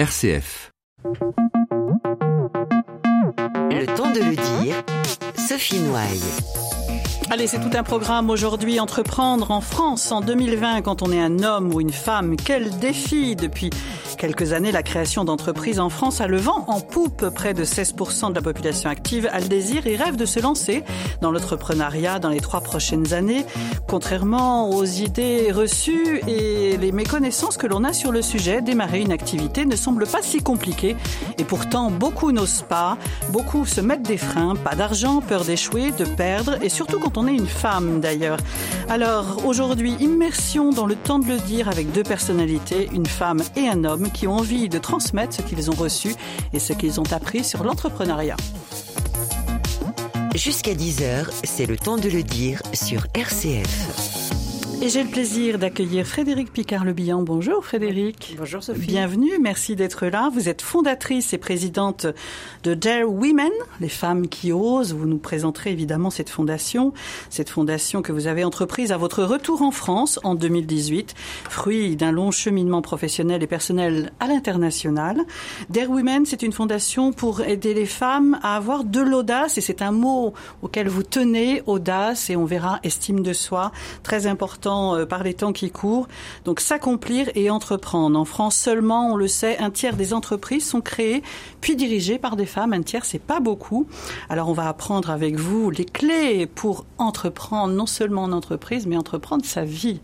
RCF. Le temps de le dire, Sophie Noailles. Allez, c'est tout un programme aujourd'hui. Entreprendre en France en 2020 quand on est un homme ou une femme. Quel défi depuis quelques années, la création d'entreprises en France a le vent en poupe. Près de 16% de la population active a le désir et rêve de se lancer dans l'entrepreneuriat dans les trois prochaines années. Contrairement aux idées reçues et les méconnaissances que l'on a sur le sujet, démarrer une activité ne semble pas si compliqué. Et pourtant, beaucoup n'osent pas. Beaucoup se mettent des freins. Pas d'argent, peur d'échouer, de perdre et surtout quand on on est une femme d'ailleurs. Alors aujourd'hui, immersion dans le temps de le dire avec deux personnalités, une femme et un homme qui ont envie de transmettre ce qu'ils ont reçu et ce qu'ils ont appris sur l'entrepreneuriat. Jusqu'à 10h, c'est le temps de le dire sur RCF. Et j'ai le plaisir d'accueillir Frédéric Picard-Le Bonjour Frédéric. Bonjour Sophie. Bienvenue, merci d'être là. Vous êtes fondatrice et présidente de Dare Women, les femmes qui osent. Vous nous présenterez évidemment cette fondation, cette fondation que vous avez entreprise à votre retour en France en 2018, fruit d'un long cheminement professionnel et personnel à l'international. Dare Women, c'est une fondation pour aider les femmes à avoir de l'audace et c'est un mot auquel vous tenez, audace et on verra estime de soi, très important euh, par les temps qui courent. Donc s'accomplir et entreprendre. En France seulement, on le sait, un tiers des entreprises sont créées puis dirigées par des femmes. Un tiers, c'est pas beaucoup. Alors on va apprendre avec vous les clés pour entreprendre non seulement en entreprise, mais entreprendre sa vie.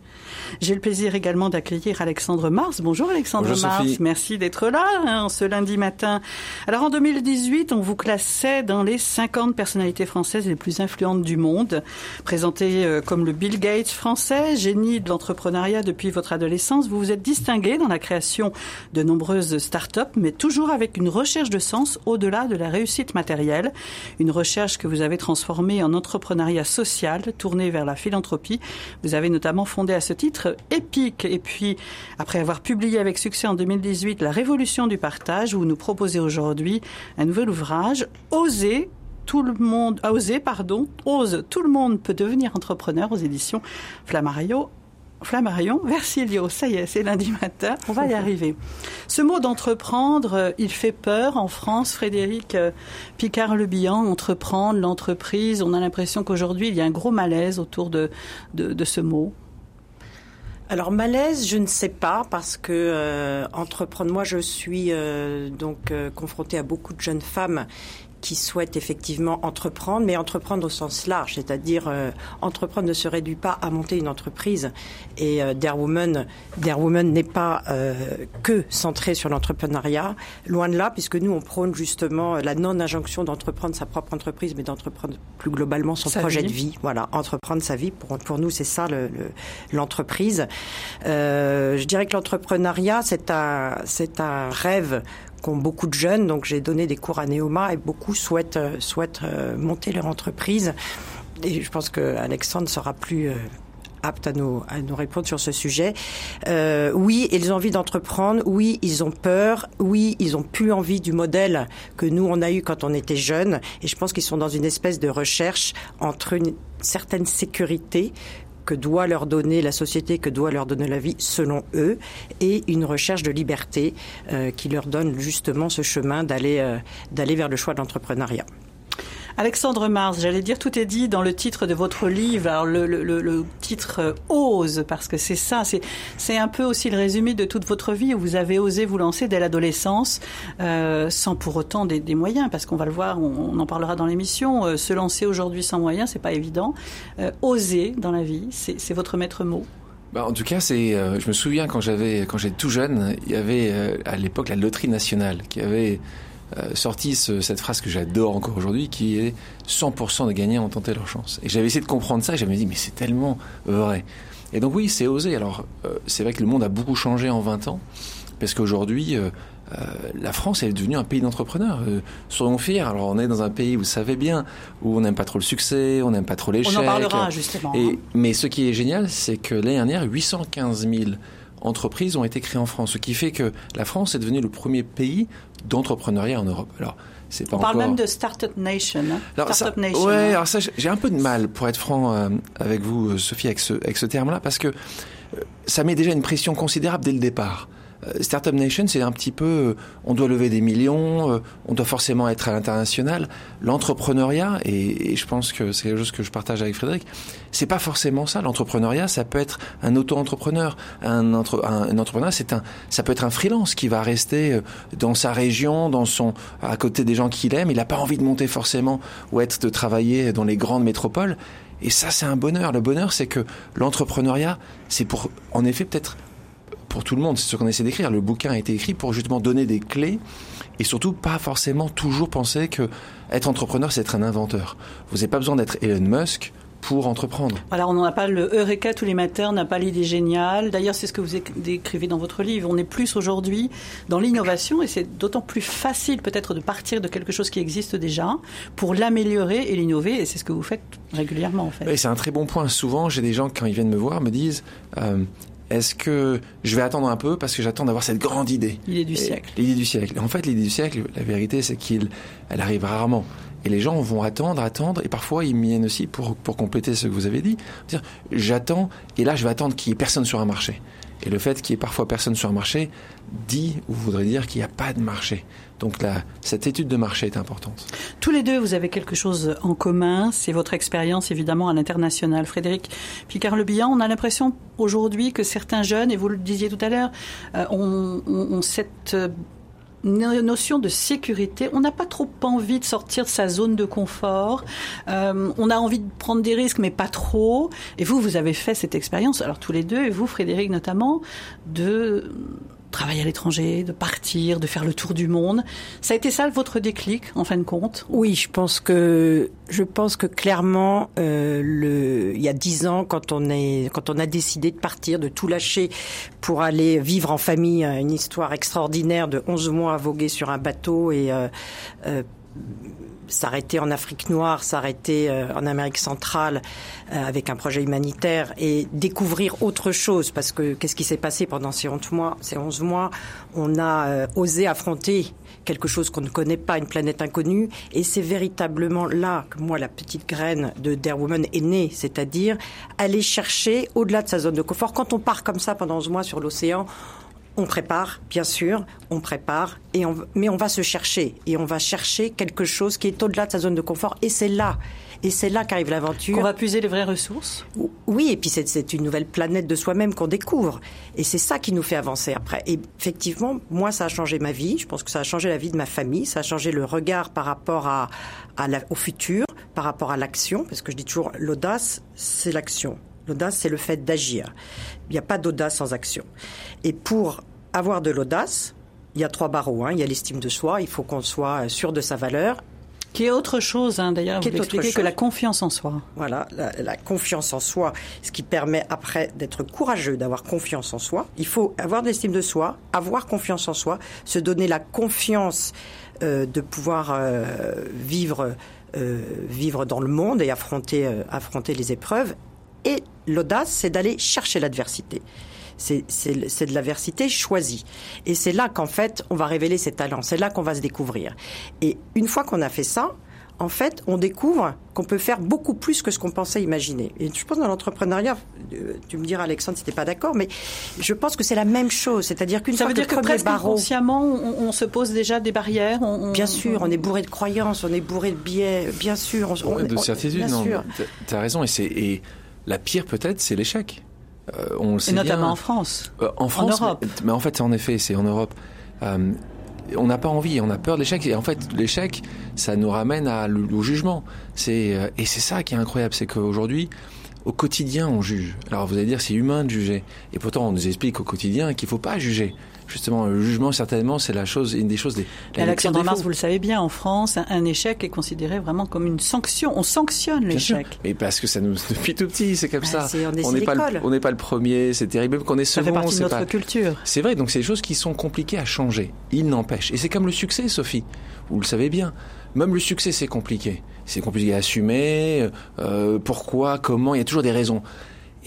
J'ai le plaisir également d'accueillir Alexandre Mars. Bonjour Alexandre Mars, merci d'être là hein, ce lundi matin. Alors en 2018, on vous classait dans les 50 personnalités françaises les plus influentes du monde, présentées euh, comme le Bill Gates français, génie de l'entrepreneuriat depuis votre adolescence. Vous vous êtes distingué dans la création de nombreuses start-up, mais toujours avec une recherche de sens au-delà de la réussite matérielle, une recherche que vous avez transformée en entrepreneuriat social, tourné vers la philanthropie. Vous avez notamment fondé à ce titre épique. Et puis, après avoir publié avec succès en 2018 La Révolution du partage, vous nous proposez aujourd'hui un nouvel ouvrage, Oser tout le monde, a osé, pardon, ose, tout le monde peut devenir entrepreneur aux éditions Flammarion. Flammarion, Versilio, ça y est, c'est lundi matin, on va y arriver. Ce mot d'entreprendre, euh, il fait peur en France, Frédéric euh, Picard-Le entreprendre, l'entreprise, on a l'impression qu'aujourd'hui il y a un gros malaise autour de, de ce mot. Alors malaise, je ne sais pas parce que euh, entreprendre. Moi, je suis euh, donc euh, confrontée à beaucoup de jeunes femmes qui souhaitent effectivement entreprendre, mais entreprendre au sens large, c'est-à-dire euh, entreprendre ne se réduit pas à monter une entreprise. Et euh, Dare Woman, n'est pas euh, que centré sur l'entrepreneuriat, loin de là, puisque nous on prône justement la non-injonction d'entreprendre sa propre entreprise, mais d'entreprendre plus globalement son projet de vie. Voilà, entreprendre sa vie. Pour, pour nous, c'est ça l'entreprise. Le, euh, je dirais que l'entrepreneuriat, c'est un, c'est un rêve qu'ont beaucoup de jeunes. Donc j'ai donné des cours à Neoma et beaucoup souhaitent, euh, souhaitent euh, monter leur entreprise. Et je pense que Alexandre sera plus euh, apte à nous, à nous répondre sur ce sujet. Euh, oui, ils ont envie d'entreprendre. Oui, ils ont peur. Oui, ils ont plus envie du modèle que nous on a eu quand on était jeunes. Et je pense qu'ils sont dans une espèce de recherche entre une certaine sécurité que doit leur donner la société, que doit leur donner la vie selon eux, et une recherche de liberté euh, qui leur donne justement ce chemin d'aller euh, d'aller vers le choix de l'entrepreneuriat. Alexandre Mars, j'allais dire tout est dit dans le titre de votre livre. Alors le, le, le titre euh, ose parce que c'est ça, c'est c'est un peu aussi le résumé de toute votre vie où vous avez osé vous lancer dès l'adolescence euh, sans pour autant des, des moyens parce qu'on va le voir, on, on en parlera dans l'émission. Euh, se lancer aujourd'hui sans moyens, c'est pas évident. Euh, oser dans la vie, c'est votre maître mot. Bah, en tout cas, c'est. Euh, je me souviens quand j'avais, quand j'étais tout jeune, il y avait euh, à l'époque la loterie nationale qui avait euh, sorti cette phrase que j'adore encore aujourd'hui, qui est 100% des gagnants ont tenté leur chance. Et j'avais essayé de comprendre ça, et j'avais dit, mais c'est tellement vrai. Et donc oui, c'est osé. Alors, euh, c'est vrai que le monde a beaucoup changé en 20 ans, parce qu'aujourd'hui, euh, la France est devenue un pays d'entrepreneurs. soyons fiers. Alors, on est dans un pays, vous savez bien, où on n'aime pas trop le succès, on n'aime pas trop l'échec. On en parlera, justement. Et, hein. Mais ce qui est génial, c'est que l'année dernière, 815 000 entreprises ont été créées en France, ce qui fait que la France est devenue le premier pays d'entrepreneuriat en Europe. Alors, c'est pas On parle même de Startup Nation. Hein. Alors, Startup Nation. Ouais, hein. alors ça, j'ai un peu de mal, pour être franc euh, avec vous, euh, Sophie, avec ce, avec ce terme-là, parce que euh, ça met déjà une pression considérable dès le départ. Euh, Startup Nation, c'est un petit peu, euh, on doit lever des millions, euh, on doit forcément être à l'international. L'entrepreneuriat, et, et, je pense que c'est quelque chose que je partage avec Frédéric, c'est pas forcément ça. L'entrepreneuriat, ça peut être un auto-entrepreneur, un, entre, un, un, entrepreneur, c'est un, ça peut être un freelance qui va rester dans sa région, dans son, à côté des gens qu'il aime. Il n'a pas envie de monter forcément ou être de travailler dans les grandes métropoles. Et ça, c'est un bonheur. Le bonheur, c'est que l'entrepreneuriat, c'est pour, en effet, peut-être pour tout le monde, c'est ce qu'on essaie d'écrire. Le bouquin a été écrit pour justement donner des clés et surtout pas forcément toujours penser que être entrepreneur, c'est être un inventeur. Vous n'avez pas besoin d'être Elon Musk pour entreprendre. Voilà, on n'a pas le Eureka tous les matins, on n'a pas l'idée géniale. D'ailleurs, c'est ce que vous décrivez dans votre livre. On est plus aujourd'hui dans l'innovation et c'est d'autant plus facile peut-être de partir de quelque chose qui existe déjà pour l'améliorer et l'innover. Et c'est ce que vous faites régulièrement en fait. Oui, c'est un très bon point. Souvent, j'ai des gens quand ils viennent me voir me disent. Euh, est-ce que je vais attendre un peu parce que j'attends d'avoir cette grande idée? L'idée du siècle. L'idée du siècle. En fait, l'idée du siècle, la vérité, c'est qu'elle arrive rarement. Et les gens vont attendre, attendre, et parfois ils viennent aussi pour, pour compléter ce que vous avez dit. Dire, j'attends, et là je vais attendre qu'il n'y ait personne sur un marché. Et le fait qu'il n'y ait parfois personne sur un marché dit ou voudrait dire qu'il n'y a pas de marché. Donc cette étude de marché est importante. Tous les deux, vous avez quelque chose en commun, c'est votre expérience évidemment à l'international. Frédéric Picard-Lebihan, on a l'impression aujourd'hui que certains jeunes, et vous le disiez tout à l'heure, euh, ont, cette notion de sécurité. On n'a pas trop envie de sortir de sa zone de confort. Euh, on a envie de prendre des risques, mais pas trop. Et vous, vous avez fait cette expérience, alors tous les deux, et vous, Frédéric notamment, de travailler à l'étranger, de partir, de faire le tour du monde. Ça a été ça votre déclic, en fin de compte? Oui, je pense que je pense que clairement, euh, il y a dix ans, quand on est, quand on a décidé de partir, de tout lâcher pour aller vivre en famille, une histoire extraordinaire de 11 mois à voguer sur un bateau et euh, euh, s'arrêter en Afrique noire, s'arrêter euh, en Amérique centrale euh, avec un projet humanitaire et découvrir autre chose parce que qu'est-ce qui s'est passé pendant ces 11 mois Ces 11 mois, on a euh, osé affronter quelque chose qu'on ne connaît pas, une planète inconnue et c'est véritablement là que moi la petite graine de Dare Woman est née, c'est-à-dire aller chercher au-delà de sa zone de confort. Quand on part comme ça pendant 11 mois sur l'océan, on prépare, bien sûr, on prépare, et on, mais on va se chercher. Et on va chercher quelque chose qui est au-delà de sa zone de confort. Et c'est là. Et c'est là qu'arrive l'aventure. On va puiser les vraies ressources? Oui, et puis c'est une nouvelle planète de soi-même qu'on découvre. Et c'est ça qui nous fait avancer après. Et effectivement, moi, ça a changé ma vie. Je pense que ça a changé la vie de ma famille. Ça a changé le regard par rapport à, à la, au futur, par rapport à l'action. Parce que je dis toujours, l'audace, c'est l'action. L'audace, c'est le fait d'agir. Il n'y a pas d'audace sans action. Et pour avoir de l'audace, il y a trois barreaux. Hein. Il y a l'estime de soi, il faut qu'on soit sûr de sa valeur. Qui est autre chose, hein, d'ailleurs, vous expliquez que la confiance en soi. Voilà, la, la, confiance en soi, ce qui permet après d'être courageux, d'avoir confiance en soi. Il faut avoir de l'estime de soi, avoir confiance en soi, se donner la confiance euh, de pouvoir euh, vivre, euh, vivre dans le monde et affronter, euh, affronter les épreuves. Et l'audace, c'est d'aller chercher l'adversité c'est de l'aversité choisie. Et c'est là qu'en fait, on va révéler ses talents. C'est là qu'on va se découvrir. Et une fois qu'on a fait ça, en fait, on découvre qu'on peut faire beaucoup plus que ce qu'on pensait imaginer. Et je pense dans l'entrepreneuriat, euh, tu me diras Alexandre si t'es pas d'accord, mais je pense que c'est la même chose. C'est-à-dire qu'une fois veut dire que, que presque barreau, inconsciemment, on, on, se pose déjà des barrières. On, bien sûr, on est bourré de croyances, on est bourré de biais. Bien sûr, on, de certitude. Non, t'as raison. Et c'est et la pire peut-être, c'est l'échec. Euh, on le sait et notamment bien. en France. Euh, en France, en Europe. Mais, mais, en fait, en effet, c'est en Europe. Euh, on n'a pas envie, on a peur de l'échec. Et en fait, l'échec, ça nous ramène à, au jugement. C'est euh, et c'est ça qui est incroyable, c'est qu'aujourd'hui, au quotidien, on juge. Alors vous allez dire, c'est humain de juger. Et pourtant, on nous explique au quotidien qu'il faut pas juger. Justement, le jugement, certainement, c'est la chose, une des choses. Les, les Alexandre Mars, vous le savez bien, en France, un, un, échec est considéré vraiment comme une sanction. On sanctionne l'échec. Mais parce que ça nous depuis tout petit, c'est comme bah, ça. Est, on n'est pas, le, on n'est pas le premier. C'est terrible, même qu'on est second. Ça fait partie de notre pas... culture. C'est vrai. Donc c'est des choses qui sont compliquées à changer. Il n'empêche. Et c'est comme le succès, Sophie. Vous le savez bien. Même le succès, c'est compliqué. C'est compliqué à assumer. Euh, pourquoi, comment Il y a toujours des raisons.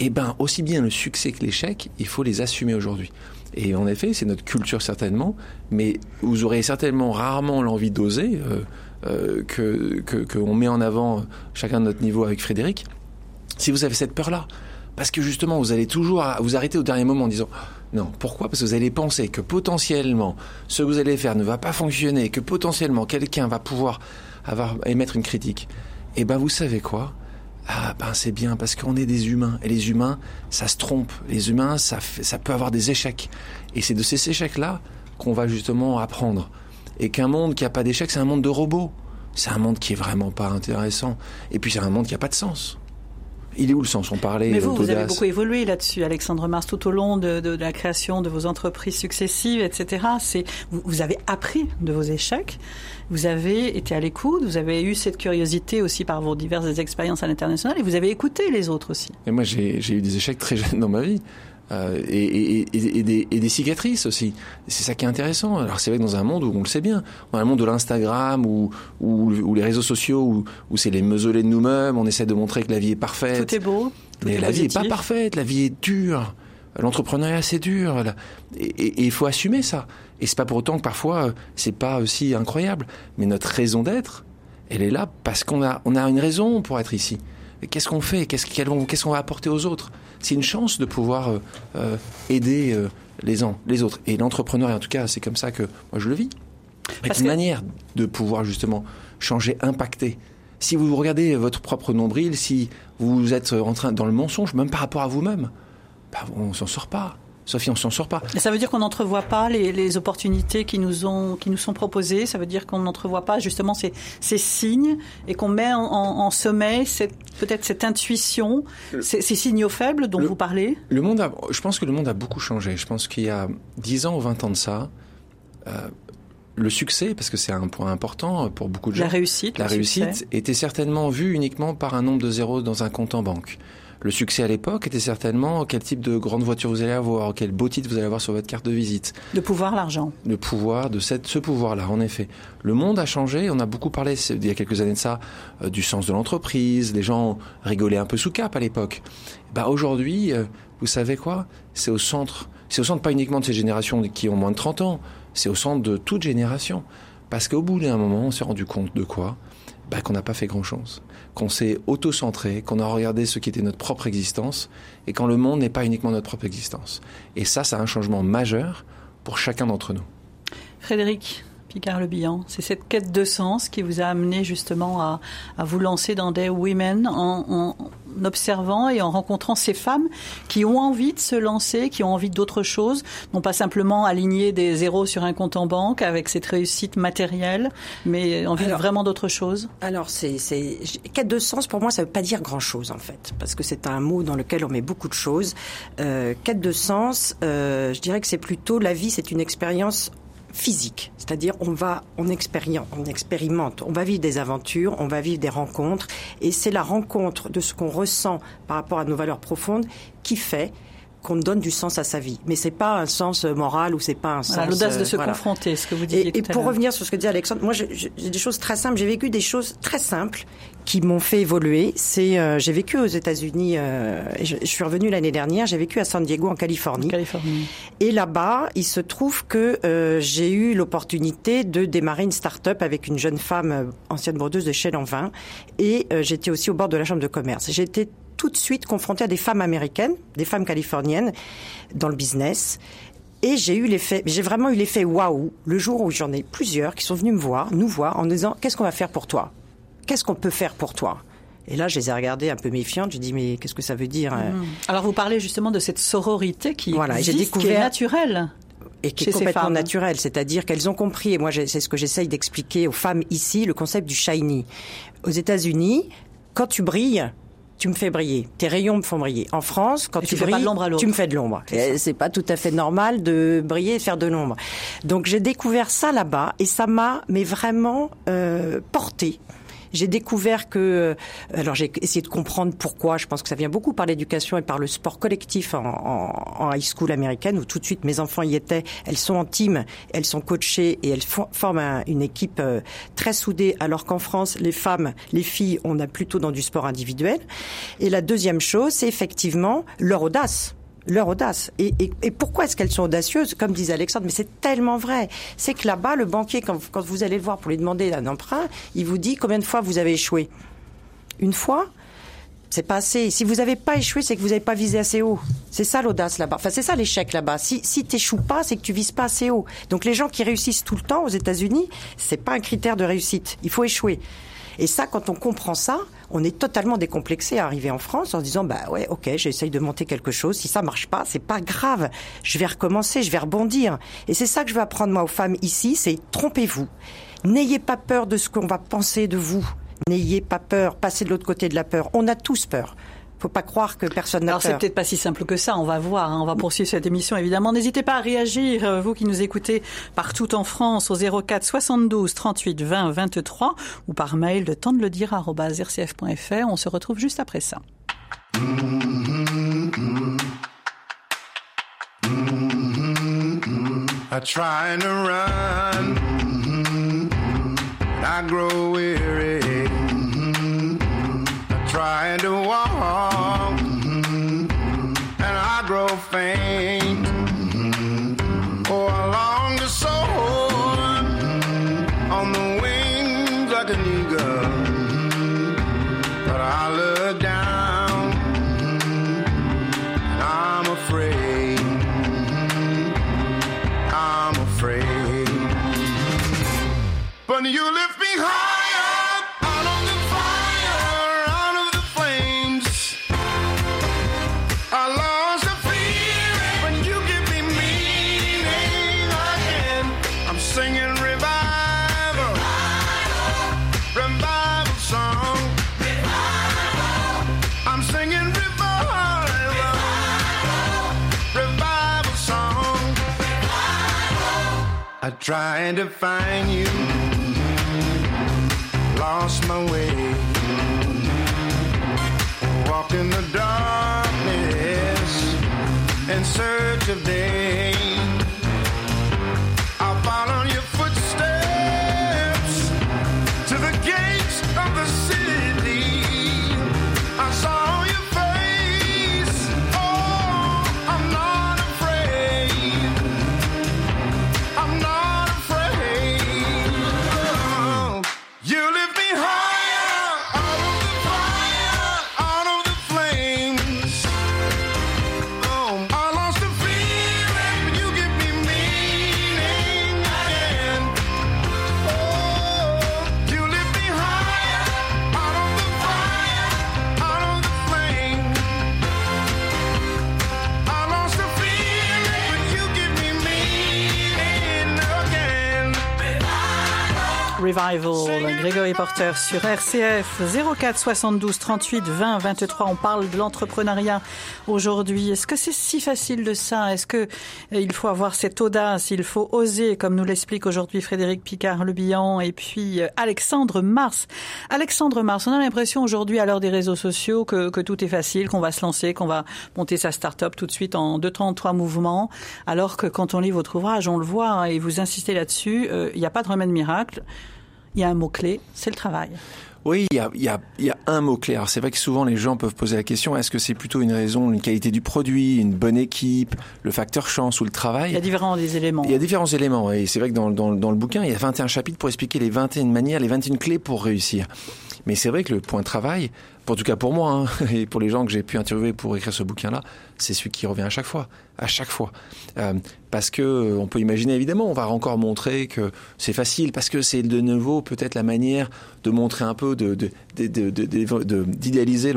Eh ben, aussi bien le succès que l'échec, il faut les assumer aujourd'hui. Et en effet, c'est notre culture certainement, mais vous aurez certainement rarement l'envie d'oser, euh, euh, que qu'on met en avant chacun de notre niveau avec Frédéric, si vous avez cette peur-là. Parce que justement, vous allez toujours vous arrêter au dernier moment en disant Non. Pourquoi? Parce que vous allez penser que potentiellement, ce que vous allez faire ne va pas fonctionner, que potentiellement quelqu'un va pouvoir avoir, émettre une critique. Et ben, vous savez quoi? Ah ben c'est bien parce qu'on est des humains. Et les humains ça se trompe. Les humains ça ça peut avoir des échecs. Et c'est de ces échecs là qu'on va justement apprendre. Et qu'un monde qui a pas d'échecs c'est un monde de robots. C'est un monde qui est vraiment pas intéressant. Et puis c'est un monde qui a pas de sens il est où le sens? On parlait. Mais vous, vous avez beaucoup évolué là-dessus, Alexandre Mars, tout au long de, de, de, la création de vos entreprises successives, etc. C'est vous, vous, avez appris de vos échecs, vous avez été à l'écoute, vous avez eu cette curiosité aussi par vos diverses expériences à l'international, et vous avez écouté les autres aussi. Et moi, j'ai eu des échecs très jeunes dans ma vie. Euh, et, et, et, des, et, des, cicatrices aussi. C'est ça qui est intéressant. Alors c'est vrai que dans un monde où on le sait bien, dans un monde de l'Instagram ou, ou, les réseaux sociaux où, où c'est les mausolées de nous-mêmes, on essaie de montrer que la vie est parfaite. Tout est beau. mais la vie est pas parfaite, la vie est dure. L'entrepreneuriat c'est dur. Et il faut assumer ça. Et c'est pas pour autant que parfois c'est pas aussi incroyable. Mais notre raison d'être, elle est là parce qu'on a, on a une raison pour être ici. Qu'est-ce qu'on fait Qu'est-ce qu'on va apporter aux autres C'est une chance de pouvoir euh, euh, aider euh, les uns, les autres. Et l'entrepreneur, en tout cas, c'est comme ça que moi je le vis. C'est une manière de pouvoir justement changer, impacter. Si vous regardez votre propre nombril, si vous êtes en train dans le mensonge, même par rapport à vous-même, bah, on s'en sort pas. Sophie, on s'en sort pas. ça veut dire qu'on n'entrevoit pas les, les, opportunités qui nous, ont, qui nous sont proposées? Ça veut dire qu'on n'entrevoit pas justement ces, ces, signes et qu'on met en, en, sommeil peut-être cette intuition, ces, ces, signaux faibles dont vous parlez? Le monde a, je pense que le monde a beaucoup changé. Je pense qu'il y a 10 ans ou 20 ans de ça, euh, le succès, parce que c'est un point important pour beaucoup de gens. La réussite. La réussite était certainement vue uniquement par un nombre de zéros dans un compte en banque. Le succès à l'époque était certainement quel type de grande voiture vous allez avoir, quel beau titre vous allez avoir sur votre carte de visite. Le pouvoir, l'argent. Le pouvoir, de cette, ce pouvoir-là, en effet. Le monde a changé, on a beaucoup parlé il y a quelques années de ça, euh, du sens de l'entreprise, les gens rigolaient un peu sous cap à l'époque. Bah aujourd'hui, euh, vous savez quoi? C'est au centre, c'est au centre pas uniquement de ces générations qui ont moins de 30 ans, c'est au centre de toute génération. Parce qu'au bout d'un moment, on s'est rendu compte de quoi? Bah, qu'on n'a pas fait grand-chose, qu'on s'est auto-centré, qu'on a regardé ce qui était notre propre existence, et quand le monde n'est pas uniquement notre propre existence. Et ça, a un changement majeur pour chacun d'entre nous. Frédéric, Picard Le Bihan. C'est cette quête de sens qui vous a amené justement à, à vous lancer dans des women en, en, observant et en rencontrant ces femmes qui ont envie de se lancer, qui ont envie d'autre chose, non pas simplement aligner des zéros sur un compte en banque avec cette réussite matérielle, mais envie alors, vraiment d'autre chose. Alors, c'est, quête de sens pour moi, ça veut pas dire grand chose en fait, parce que c'est un mot dans lequel on met beaucoup de choses. Euh, quête de sens, euh, je dirais que c'est plutôt la vie, c'est une expérience physique, c'est-à-dire on va, on expérimente, on expérimente, on va vivre des aventures, on va vivre des rencontres, et c'est la rencontre de ce qu'on ressent par rapport à nos valeurs profondes qui fait qu'on donne du sens à sa vie. Mais c'est pas un sens moral ou c'est pas un sens. L'audace de se voilà. confronter, ce que vous disiez. Et, et pour revenir sur ce que dit Alexandre, moi j'ai des choses très simples. J'ai vécu des choses très simples qui m'ont fait évoluer. C'est euh, j'ai vécu aux États-Unis. Euh, je, je, suis revenue l'année dernière. J'ai vécu à San Diego en Californie. En Californie. Et là-bas, il se trouve que euh, j'ai eu l'opportunité de démarrer une start-up avec une jeune femme euh, ancienne brodeuse de en vin. Et euh, j'étais aussi au bord de la chambre de commerce. J'étais tout de suite confrontée à des femmes américaines, des femmes californiennes dans le business. Et j'ai eu l'effet, j'ai vraiment eu l'effet waouh le jour où j'en ai plusieurs qui sont venus me voir, nous voir, en disant qu'est-ce qu'on va faire pour toi? Qu'est-ce qu'on peut faire pour toi? Et là, je les ai regardées un peu méfiantes. J'ai dit, mais qu'est-ce que ça veut dire mmh. Alors, vous parlez justement de cette sororité qui, voilà, existe, découvert... qui est naturelle et qui est complètement naturelle, c'est-à-dire qu'elles ont compris, et moi c'est ce que j'essaye d'expliquer aux femmes ici, le concept du shiny. Aux États-Unis, quand tu brilles, tu me fais briller. Tes rayons me font briller. En France, quand et tu, tu brilles, tu me fais de l'ombre. C'est pas tout à fait normal de briller et de faire de l'ombre. Donc j'ai découvert ça là-bas et ça m'a mais vraiment euh, porté j'ai découvert que, euh, alors j'ai essayé de comprendre pourquoi. Je pense que ça vient beaucoup par l'éducation et par le sport collectif en, high school américaine où tout de suite mes enfants y étaient. Elles sont en team, elles sont coachées et elles forment un, une équipe euh, très soudée. Alors qu'en France, les femmes, les filles, on a plutôt dans du sport individuel. Et la deuxième chose, c'est effectivement leur audace leur audace. Et, et, pourquoi est-ce qu'elles sont audacieuses Comme disait Alexandre, mais c'est tellement vrai. C'est que là-bas, le banquier, quand, quand, vous allez le voir pour lui demander un emprunt, il vous dit combien de fois vous avez échoué Une fois c'est pas assez. Si vous n'avez pas échoué, c'est que vous n'avez pas visé assez haut. C'est ça l'audace là-bas. Enfin, c'est ça l'échec là-bas. Si, si t'échoues pas, c'est que tu vises pas assez haut. Donc les gens qui réussissent tout le temps aux États-Unis, c'est pas un critère de réussite. Il faut échouer. Et ça, quand on comprend ça, on est totalement décomplexé à arriver en France en se disant bah ouais, ok, j'essaye de monter quelque chose. Si ça marche pas, c'est pas grave. Je vais recommencer, je vais rebondir. Et c'est ça que je veux apprendre moi aux femmes ici, c'est trompez-vous. N'ayez pas peur de ce qu'on va penser de vous. N'ayez pas peur, passez de l'autre côté de la peur. On a tous peur. Faut pas croire que personne n'a Alors peur. c'est peut-être pas si simple que ça, on va voir, hein. on va poursuivre cette émission évidemment. N'hésitez pas à réagir, euh, vous qui nous écoutez partout en France, au 04 72 38 20 23 ou par mail de temps de le dire rcf.fr. On se retrouve juste après ça. I try to run, I grow weary. I try to walk, Tried to find you, lost my way. Walk in the darkness in search of day. Revival, Grégory Porter sur RCF 04 72 38 20 23. On parle de l'entrepreneuriat aujourd'hui. Est-ce que c'est si facile de ça? Est-ce que euh, il faut avoir cette audace? Il faut oser, comme nous l'explique aujourd'hui Frédéric Picard Le Bihan et puis euh, Alexandre Mars. Alexandre Mars, on a l'impression aujourd'hui à l'heure des réseaux sociaux que, que tout est facile, qu'on va se lancer, qu'on va monter sa start-up tout de suite en deux temps, trois mouvements. Alors que quand on lit votre ouvrage, on le voit hein, et vous insistez là-dessus, euh, il n'y a pas de remède miracle. Il y a un mot-clé, c'est le travail. Oui, il y a, il y a, il y a un mot-clé. Alors c'est vrai que souvent les gens peuvent poser la question, est-ce que c'est plutôt une raison, une qualité du produit, une bonne équipe, le facteur chance ou le travail? Il y a différents des éléments. Il y a différents éléments. Et c'est vrai que dans, dans, dans le bouquin, il y a 21 chapitres pour expliquer les 21 manières, les 21 clés pour réussir. Mais c'est vrai que le point travail, en tout cas pour moi, hein, et pour les gens que j'ai pu interviewer pour écrire ce bouquin-là, c'est celui qui revient à chaque fois, à chaque fois, euh, parce que euh, on peut imaginer évidemment, on va encore montrer que c'est facile, parce que c'est de nouveau peut-être la manière de montrer un peu, de, d'idéaliser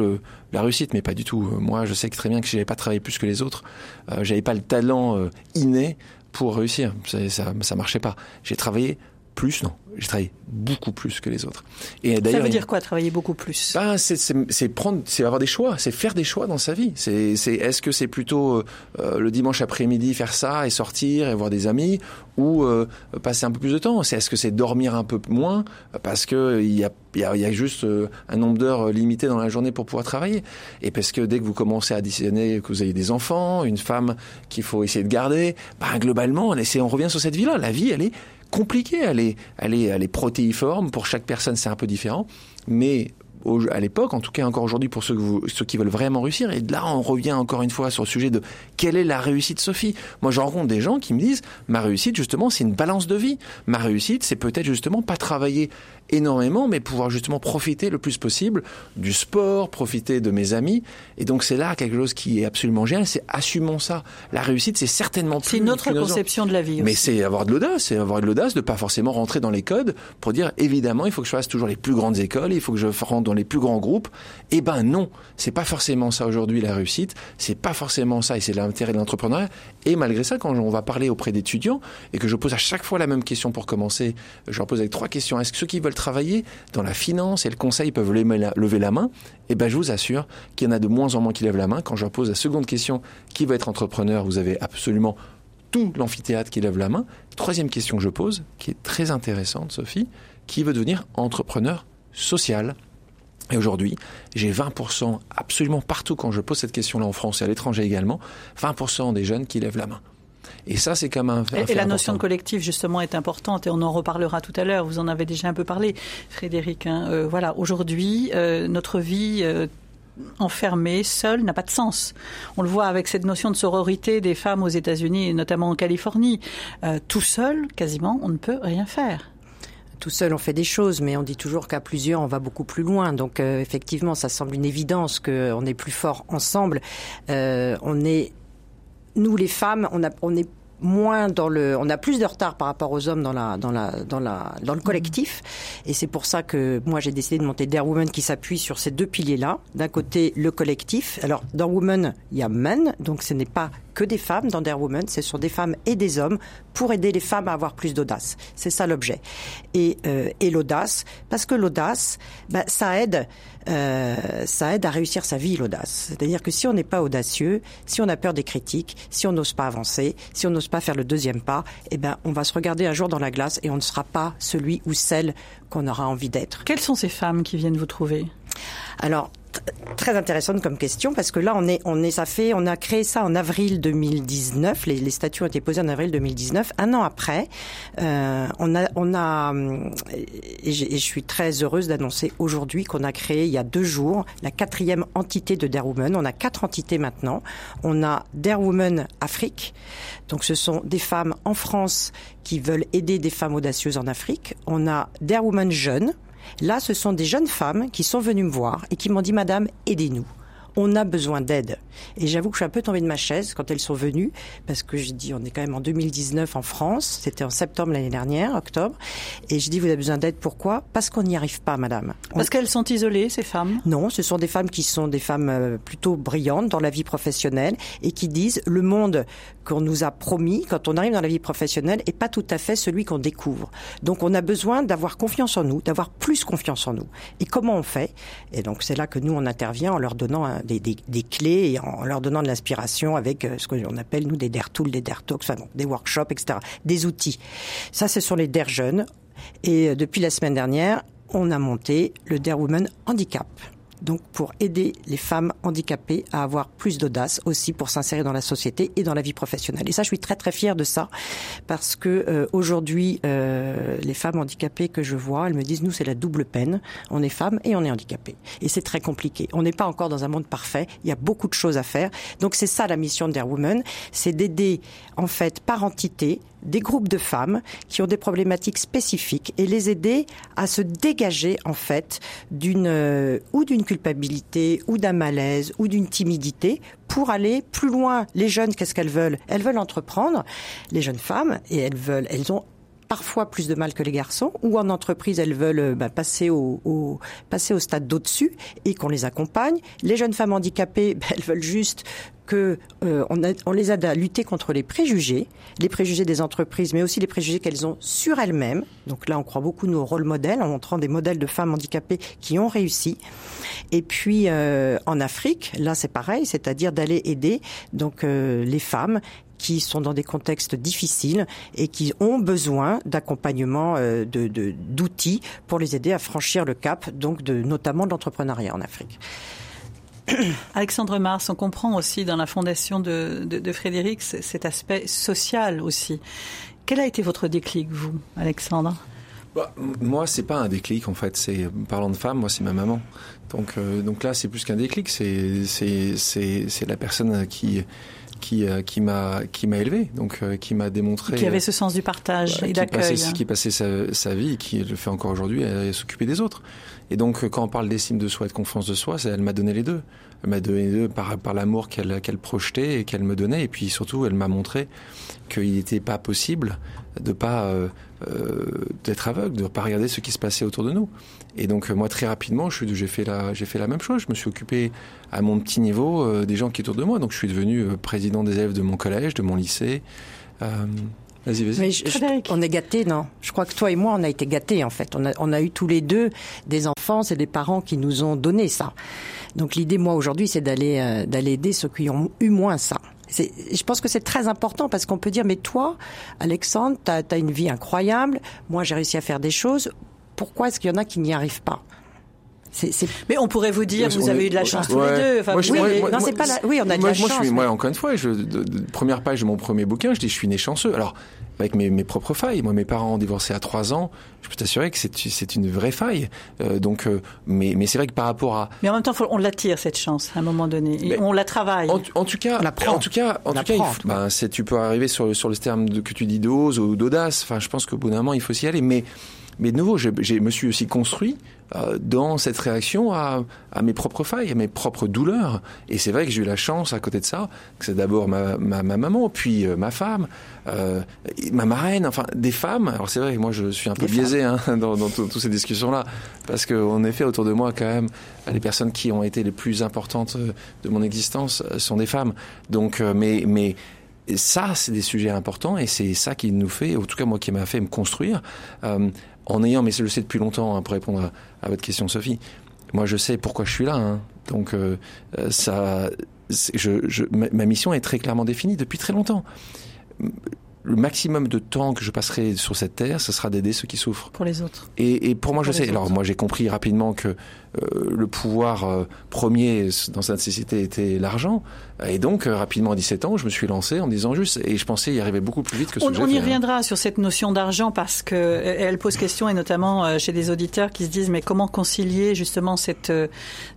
la réussite, mais pas du tout. Euh, Moi, je sais très bien que j'avais pas travaillé plus que les autres, euh, j'avais pas le talent inné pour réussir, ça, ça, ça marchait pas. J'ai travaillé plus, non, j'ai travaillé beaucoup plus que les autres. Et Ça d'ailleurs, veut il- dire quoi, travailler beaucoup plus? Ben, c'est, c'est, c'est prendre, c'est avoir des choix, c'est faire des choix dans sa vie. C'est, c'est, est-ce que c'est plutôt euh, le dimanche après-midi faire ça et sortir et voir des amis, ou euh, passer un peu plus de temps? C'est est-ce que c'est dormir un peu moins parce que il y a, il y a, il y a juste euh, un nombre d'heures limité dans la journée pour pouvoir travailler, et parce que dès que vous commencez à additionner que vous avez des enfants, une femme qu'il faut essayer de garder, ben globalement, c'est, on revient sur cette vie-là. La vie, elle est compliquée, elle est, elle est, elle est protéiforme. Pour chaque personne, c'est un peu différent, mais à l'époque, en tout cas encore aujourd'hui pour ceux, que vous- ceux qui veulent vraiment réussir. Et là, on revient encore une fois sur le sujet de quelle est la réussite, Sophie. Moi, je rencontre des gens qui me disent, ma réussite, justement, c'est une balance de vie. Ma réussite, c'est peut-être justement pas travailler énormément, mais pouvoir justement profiter le plus possible du sport, profiter de mes amis. Et donc, c'est là quelque chose qui est absolument génial, c'est assumons ça. La réussite, c'est certainement plus C'est autre- conception de la vie mais aussi. c'est avoir de l'audace, c'est avoir de l'audace de pas forcément rentrer dans les codes pour dire évidemment il faut que je fasse toujours les plus grandes écoles, il faut que je rentre dans les plus grands groupes. Eh ben non, c'est pas forcément ça aujourd'hui la réussite, c'est pas forcément ça et c'est l'intérêt de l'entrepreneuriat. Et malgré ça, quand on va parler auprès d'étudiants et que je pose à chaque fois la même question pour commencer, je leur pose avec trois questions. Est-ce que ceux qui veulent travailler dans la finance et le conseil peuvent lever la, main Eh ben je vous assure qu'il y en a de moins en moins qui lèvent la main. Quand je leur pose la seconde question, qui veut être entrepreneur Vous avez absolument tout l'amphithéâtre qui lève la main. Troisième question que je pose, qui est très intéressante, Sophie, qui veut devenir entrepreneur social et aujourd'hui, j'ai 20% absolument partout quand je pose cette question-là en France et à l'étranger également, 20% des jeunes qui lèvent la main. Et ça, c'est comme un, un Et, fait et la notion de important. collectif, justement, est importante et on en reparlera tout à l'heure. Vous en avez déjà un peu parlé, Frédéric. hein. Euh, voilà, aujourd'hui, euh, notre vie euh, enfermée, seule, n'a pas de sens. On le voit avec cette notion de sororité des femmes aux États-Unis et notamment en Californie. Euh, tout seul, quasiment, on ne peut rien faire. Tout seul, on fait des choses, mais on dit toujours qu'à plusieurs, on va beaucoup plus loin. Donc, euh, effectivement, ça semble une évidence qu'on est plus fort ensemble. Euh, on est, nous les femmes, on, a, est moins dans le, on a plus de retard par rapport aux hommes dans dans dans le collectif. Et c'est pour ça que moi j'ai décidé de monter Dare Woman qui s'appuie sur ces deux piliers-là. D'un côté le collectif. Alors dans Woman il y a Men, donc ce n'est pas que des femmes dans Dare Woman, ce sont des femmes et des hommes pour aider les femmes à avoir plus d'audace. C'est ça l'objet. Et, euh, et l'audace, parce que l'audace, bah, ça aide, euh, ça aide à réussir sa vie, l'audace. C'est-à-dire que si on n'est pas audacieux, si on a peur des critiques, si on n'ose pas avancer, si on n'ose pas faire le deuxième pas, eh ben, on va se regarder un jour dans la glace et on ne sera pas celui ou celle qu'on aura envie d'être. Quelles sont ces femmes qui viennent vous trouver? Alors, très intéressante comme question parce que là, on est, on est, ça fait, on a créé ça en avril 2019. Les, les statuts ont été posés en avril 2019. Un an après, euh, on a, on a, hum, et, je suis très heureuse d'annoncer aujourd'hui qu'on a créé il y a deux jours la quatrième entité de Dare Woman. On a quatre entités maintenant. On a Dare Woman Afrique. Donc, ce sont des femmes en France qui veulent aider des femmes audacieuses en Afrique. On a Dare Woman Jeunes. Là, ce sont des jeunes femmes qui sont venues me voir et qui m'ont dit, Madame, aidez-nous. On a besoin d'aide. Et j'avoue que je suis un peu tombée de ma chaise quand elles sont venues, parce que j'ai dit, on est quand même en 2019 en France, c'était en septembre l'année dernière, octobre, et je dis, vous avez besoin d'aide, pourquoi? Parce qu'on n'y arrive pas, Madame. On- Parce qu'elles sont isolées, ces femmes? Non, ce sont des femmes qui sont des femmes euh, plutôt brillantes dans la vie professionnelle et qui disent le monde qu'on nous a promis quand on arrive dans la vie professionnelle est pas tout à fait celui qu'on découvre. Donc on a besoin d'avoir confiance en nous, d'avoir plus confiance en nous. Et comment on fait? Et donc c'est là que nous on intervient en leur donnant hein, des, clés et en leur donnant de l'inspiration avec euh, ce qu'on appelle nous des dare tools, des dare talks, enfin des workshops, etc. Des outils. Ça, ce sont les dare jeunes. Et euh, depuis la semaine dernière, on a monté le Dare Woman Handicap. Donc pour aider les femmes handicapées à avoir plus d'audace aussi pour s'insérer dans la société et dans la vie professionnelle. Et ça, je suis très très fière de ça parce que euh, aujourd'hui, euh, les femmes handicapées que je vois, elles me disent nous c'est la double peine. On est femmes et on est handicapées et c'est très compliqué. On n'est pas encore dans un monde parfait. Il y a beaucoup de choses à faire. Donc c'est ça la mission de Dare Woman, c'est d'aider en fait par entité des groupes de femmes qui ont des problématiques spécifiques et les aider à se dégager en fait d'une euh, ou d'une culpabilité ou d'un malaise ou d'une timidité pour aller plus loin. Les jeunes, qu'est-ce qu'elles veulent? Elles veulent entreprendre, les jeunes femmes, et elles veulent, elles ont parfois plus de mal que les garçons, ou en entreprise elles veulent euh, bah, passer au, passer au stade d'au-dessus et qu'on les accompagne. Les jeunes femmes handicapées, bah, elles veulent juste euh, on, les aide à lutter contre les préjugés, les préjugés des entreprises, mais aussi les préjugés qu'elles ont sur elles-mêmes. Donc là, on croit beaucoup nos rôles modèles en montrant des modèles de femmes handicapées qui ont réussi. Et puis euh, en Afrique, là c'est pareil, c'est-à-dire d'aller aider donc euh, les femmes qui sont dans des contextes difficiles et qui ont besoin d'accompagnement, d'outils pour les aider à franchir le cap, donc notamment de l'entrepreneuriat en Afrique. Alexandre Mars, on comprend aussi dans la fondation de, Frédéric cet aspect social aussi. Quel a été votre déclic, vous, Alexandre? Bah, moi, c'est pas un déclic en fait. C'est parlant de femme, moi, c'est ma maman. Donc, euh, donc là, c'est plus qu'un déclic. C'est c'est c'est c'est la personne qui qui euh, qui m'a qui m'a élevé, donc euh, qui m'a démontré Qui avait ce sens du partage Voilà, et d'accueil. qui passait sa, sa vie, et qui le fait encore aujourd'hui, à s'occuper des autres. Et donc, euh, quand on parle d'estime de soi et de confiance de soi, elle m'a donné les deux. Elle m'a donné les deux par, par l'amour qu'elle qu'elle projetait et qu'elle me donnait. Et puis surtout, elle m'a montré qu'il n'était pas possible de pas euh, euh, d'être aveugle, de pas regarder ce qui se passait autour de nous. Et donc euh, moi très rapidement, je suis- j'ai fait la j'ai fait la même chose. Je me suis occupé à mon petit niveau euh, des gens qui étaient autour de moi. Donc je suis devenu président des élèves de mon collège, de mon lycée. Euh, vas-y, vas-y. Mais je- je- Frédéric. on est gâtés, non? Je crois que toi et moi, on a été gâtés, en fait. On a, on a eu tous les deux des enfants et des parents qui nous ont donné ça. Donc l'idée, moi, aujourd'hui, c'est d'aller euh, d'aller aider ceux qui ont eu moins ça. C'est- Je pense que c'est très important parce qu'on peut dire, mais toi, Alexandre, tu as, une vie incroyable, moi j'ai réussi à faire des choses, pourquoi est-ce qu'il y en a qui n'y arrivent pas? C'est, c'est- Mais on pourrait vous dire, vous avez est- eu de la chance tous les deux. Enfin, Moi, je- moi- non, moi- c'est pas la- oui, on a de moi, la moi, chance, Je suis, moi, mais- encore une fois, je, de- de- première page de mon premier bouquin, je dis je suis né chanceux. Alors, avec mes, mes propres failles. Moi, mes parents ont divorcé à trois ans. Je peux t'assurer que c'est une vraie faille. Euh, donc, euh, mais, mais c'est vrai que par rapport à, Mais en même temps, faut- on l'attire cette chance à un moment donné. Mais- on la travaille. En, en tout cas, On la prend. en tout cas, en tout cas, prend, faut- ben, c'est, tu peux arriver sur le, sur le terme de, que tu dis d'ose ou d'audace. Enfin, je pense qu'au bout d'un moment, il faut s'y aller. Mais, mais de nouveau, je, je me suis aussi construit dans cette réaction à, à mes propres failles, à mes propres douleurs. Et c'est vrai que j'ai eu la chance, à côté de ça, que c'est d'abord ma, ma, ma maman, puis euh, ma femme, euh, ma marraine, enfin des femmes. Alors c'est vrai que moi, je suis un peu Des biaisé hein, dans, dans tout- toutes ces discussions-là, parce qu'en effet, autour de moi, quand même, les personnes qui ont été les plus importantes euh, de mon existence euh, sont des femmes. Donc, euh, mais, mais ça, c'est des sujets importants et c'est ça qui nous fait, en tout cas moi qui m'a fait me construire, euh, en ayant, mais je le sais depuis longtemps, hein, pour répondre à, à votre question, Sophie. Moi, je sais pourquoi je suis là. hein. Donc, euh, ça, je, je, ma, mission est très clairement définie depuis très longtemps. Le maximum de temps que je passerai sur cette terre, ce sera d'aider ceux qui souffrent. pour les autres. Et, et pour moi, je Pour sais. Alors, moi, j'ai compris rapidement que le pouvoir euh, premier dans cette société était l'argent. Et donc, euh, rapidement, à 17 ans, je me suis lancé en disant juste, et je pensais y arriver beaucoup plus vite que ce On, que j'ai on y fait, hein. reviendra sur cette notion d'argent parce que euh, elle pose question et notamment euh, chez des auditeurs qui se disent mais comment concilier justement cette euh,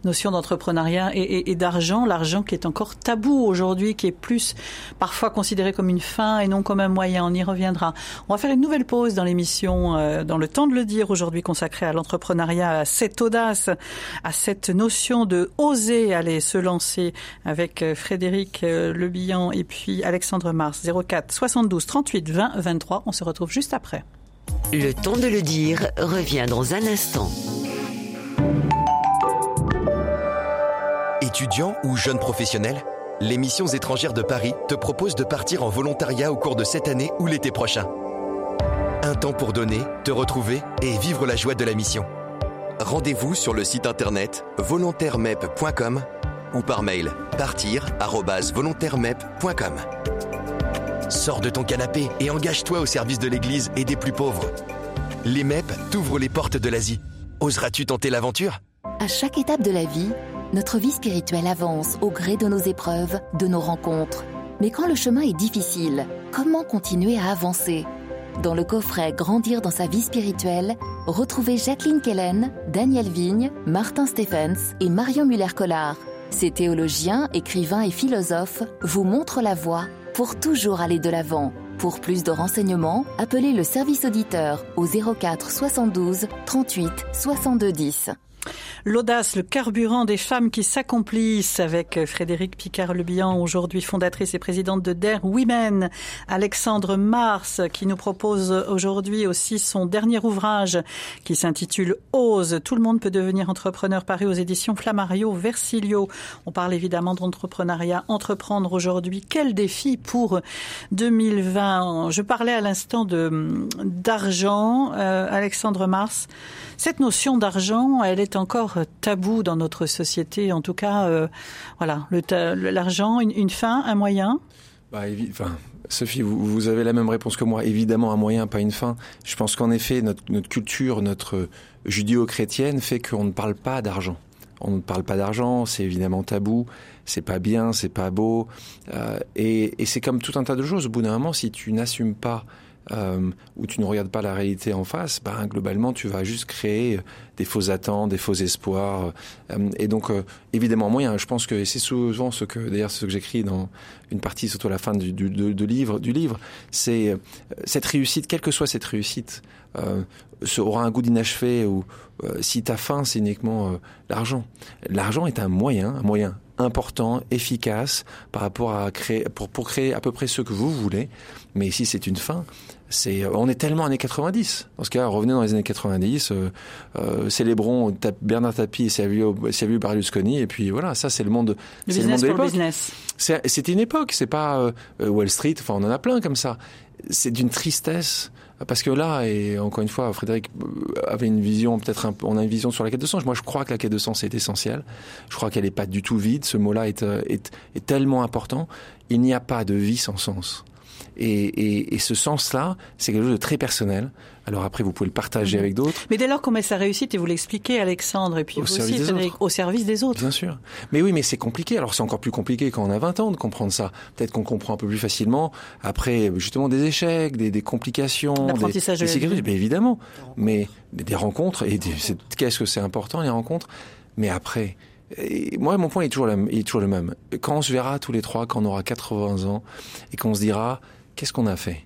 notion d'entrepreneuriat et, et- et d'argent, l'argent qui est encore tabou aujourd'hui, qui est plus parfois considéré comme une fin et non comme un moyen. On y reviendra. On va faire une nouvelle pause dans l'émission, euh, dans le temps de le dire aujourd'hui consacrée à l'entrepreneuriat, à cette audace, à cette notion de oser aller se lancer avec euh, Frédéric euh, Lebihan et puis Alexandre Mars 04 72 38 20 23. On se retrouve juste après. Le temps de le dire revient dans un instant. Étudiant ou jeune professionnel, les missions étrangères de Paris te proposent de partir en volontariat au cours de cette année ou l'été prochain. Un temps pour donner, te retrouver et vivre la joie de la mission. Rendez-vous sur le site internet volontairemep.com ou par mail partir@volontairemep.com. Sors de ton canapé et engage-toi au service de l'Église et des plus pauvres. Les MEP t'ouvrent les portes de l'Asie. Oseras-tu tenter l'aventure? À chaque étape de la vie, notre vie spirituelle avance au gré de nos épreuves, de nos rencontres. Mais quand le chemin est difficile, comment continuer à avancer? Dans le coffret Grandir dans sa vie spirituelle, retrouvez Jacqueline Kellen, Daniel Vigne, Martin Stephens et Marion Muller-Collard. Ces théologiens, écrivains et philosophes vous montrent la voie pour toujours aller de l'avant. Pour plus de renseignements, appelez le service auditeur au 04 72 38 62 10. L'audace, le carburant des femmes qui s'accomplissent avec Frédéric Picard-Lebihan, aujourd'hui fondatrice et présidente de Dare Women. Alexandre Mars, qui nous propose aujourd'hui aussi son dernier ouvrage qui s'intitule Ose. Tout le monde peut devenir entrepreneur paru aux éditions Flammario Versilio. On parle évidemment d'entrepreneuriat. Entreprendre aujourd'hui. Quel défi pour 2020? Je parlais à l'instant de, d'argent. Euh, Alexandre Mars. Cette notion d'argent, elle est encore tabou dans notre société. En tout cas, euh, voilà, l'argent, une, fin, un moyen? Bah, Sophie, vous, avez la même réponse que moi. Évidemment, un moyen, pas une fin. Je pense qu'en effet, notre, culture, notre judéo-chrétienne fait qu'on ne parle pas d'argent. On ne parle pas d'argent, c'est évidemment tabou, c'est pas bien, c'est pas beau. Euh, et c'est comme tout un tas de choses. Au bout d'un moment, si tu n'assumes pas euh, où tu ne regardes pas la réalité en face, ben, globalement, tu vas juste créer des fausses attentes, des faux espoirs. Euh, et donc, euh, évidemment, moi, je pense que c'est souvent ce que, d'ailleurs, ce que j'écris dans une partie, surtout à la fin du, livre, du livre, c'est euh, cette réussite, quelle que soit cette réussite, euh, aura un goût d'inachevé ou euh, si ta fin, c'est uniquement euh, l'argent. L'argent est un moyen, un moyen important, efficace par rapport à créer, pour, pour créer à peu près ce que vous voulez. Mais si c'est une fin, c'est, on est tellement années 90. Dans ce cas, revenez dans les années 90, euh, euh, célébrons Ta- Bernard Tapie et Silvio, Silvio Berlusconi, et puis voilà, ça c'est le monde, c'est le monde business de l'époque. business. C'est- C'était une époque, c'est pas euh, euh, Wall Street, enfin on en a plein comme ça. C'est d'une tristesse. Parce que là, et encore une fois, Frédéric euh, avait une vision, peut-être un peu- on a une vision sur la quête de sens. Moi, je crois que la quête de sens est essentielle. Je crois qu'elle n'est pas du tout vide. Ce mot-là est, euh, est, est tellement important. Il n'y a pas de vie sans sens. Et, et, et ce sens-là, c'est quelque chose de très personnel. Alors après, vous pouvez le partager Mhm. avec d'autres. Mais dès lors qu'on met sa réussite, et vous l'expliquez, Alexandre, et puis Au vous service aussi, des au service des autres. Bien sûr. Mais oui, mais c'est compliqué. Alors c'est encore plus compliqué quand on a 20 ans de comprendre ça. Peut-être qu'on comprend un peu plus facilement après justement des échecs, des, des complications, des, L'apprentissage de des la vie. bien évidemment. Mais des des rencontres et des- c'est- qu'est-ce que c'est important les rencontres? Mais après, et moi mon point est toujours, il est toujours le même. Quand on se verra tous les trois, quand on aura 80 ans et qu'on se dira qu'est-ce qu'on a fait?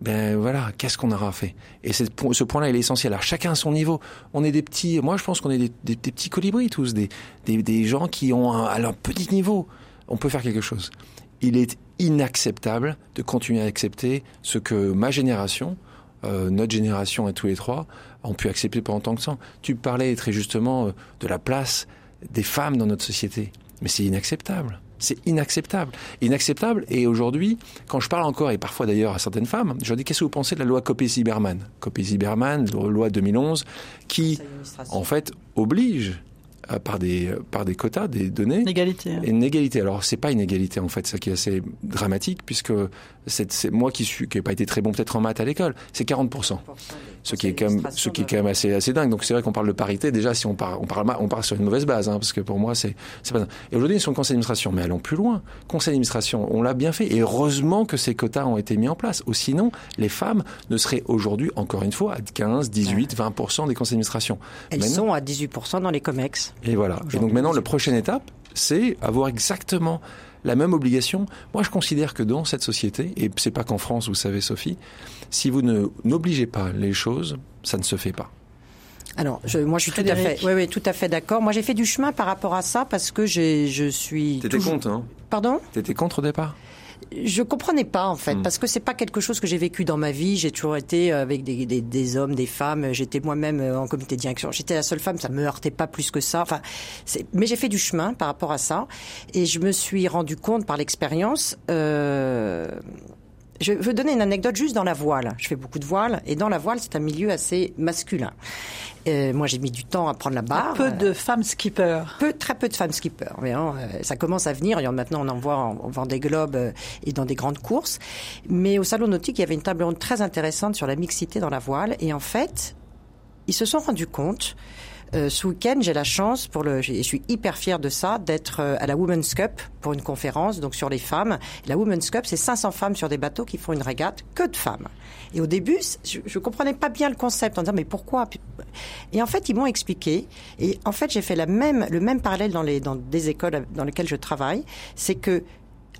Ben voilà, qu'est-ce qu'on aura fait? Et ce point-là, il est essentiel. Alors chacun à son niveau. On est des petits. Moi, je pense qu'on est des, petits colibris tous, des, gens qui ont un- à leur petit niveau. On peut faire quelque chose. Il est inacceptable de continuer à accepter ce que ma génération, euh, notre génération et tous les trois ont pu accepter pendant tant de temps. Tu parlais très justement euh, de la place des femmes dans notre société, mais c'est inacceptable. C'est inacceptable. Inacceptable. Et aujourd'hui, quand je parle encore, et parfois d'ailleurs à certaines femmes, je leur dis qu'est-ce que vous pensez de la loi Copé-Zimmermann Copé-Zimmermann, loi 2011, qui en fait oblige par des euh, par des quotas, des données, L'égalité. hein. une égalité. Alors c'est pas une égalité en fait, ça qui est assez dramatique puisque c'est c'est moi qui suis qui n'ai pas été très bon peut-être en maths à l'école, c'est 40 ce qui est quand même ce qui est quand même assez assez dingue. Donc c'est vrai qu'on parle de parité déjà si on part on parle on part sur une mauvaise base hein, parce que pour moi c'est c'est pas et aujourd'hui ils sont conseil d'administration mais allons plus loin. Conseil d'administration, on l'a bien fait et heureusement que ces quotas ont été mis en place. Ou sinon les femmes ne seraient aujourd'hui encore une fois à 15, 18, 20 des conseils d'administration. Elles Maintenant- sont à 18% dans les COMEX. Et voilà. Et donc maintenant, la prochaine étape, c'est avoir exactement la même obligation. Moi, je considère que dans cette société, et c'est pas qu'en France, vous savez, Sophie, si vous ne n'obligez pas les choses, ça ne se fait pas. Alors, je, moi, je suis tout à fait, oui, oui, tout à fait d'accord. Moi, j'ai fait du chemin par rapport à ça parce que j'ai, je suis. T'étais toujours- contre, hein? Pardon? T'étais contre au départ? Je comprenais pas en fait, Hmm. parce que c'est pas quelque chose que j'ai vécu dans ma vie. J'ai toujours été euh, avec des, des, des hommes, des femmes. J'étais moi-même euh, en comité de direction. J'étais la seule femme, ça me heurtait pas plus que ça. Enfin, mais j'ai fait du chemin par rapport à ça, et je me suis rendu compte par l'expérience. Euh, je veux donner une anecdote juste dans la voile. Je fais beaucoup de voile, et dans la voile, c'est un milieu assez masculin. Euh, moi, j'ai mis du temps à prendre la barre. Peu de femmes skippers. Peu, très peu de femmes skippers. Mais hein, euh, ça commence à venir. Maintenant, on en voit en, en Vendée Globe euh, et dans des grandes courses. Mais au salon nautique, il y avait une table ronde très intéressante sur la mixité dans la voile. Et en fait, ils se sont rendus compte. Euh, ce week-end, j'ai la chance, pour le, je suis hyper fière de ça, d'être euh, à la Women's Cup pour une conférence donc sur les femmes. La Women's Cup, c'est 500 femmes sur des bateaux qui font une régate, que de femmes. Et au début, je, je comprenais pas bien le concept en disant mais pourquoi? Et en fait, ils m'ont expliqué. Et en fait, j'ai fait la même, le même parallèle dans les dans des écoles dans lesquelles je travaille, c'est que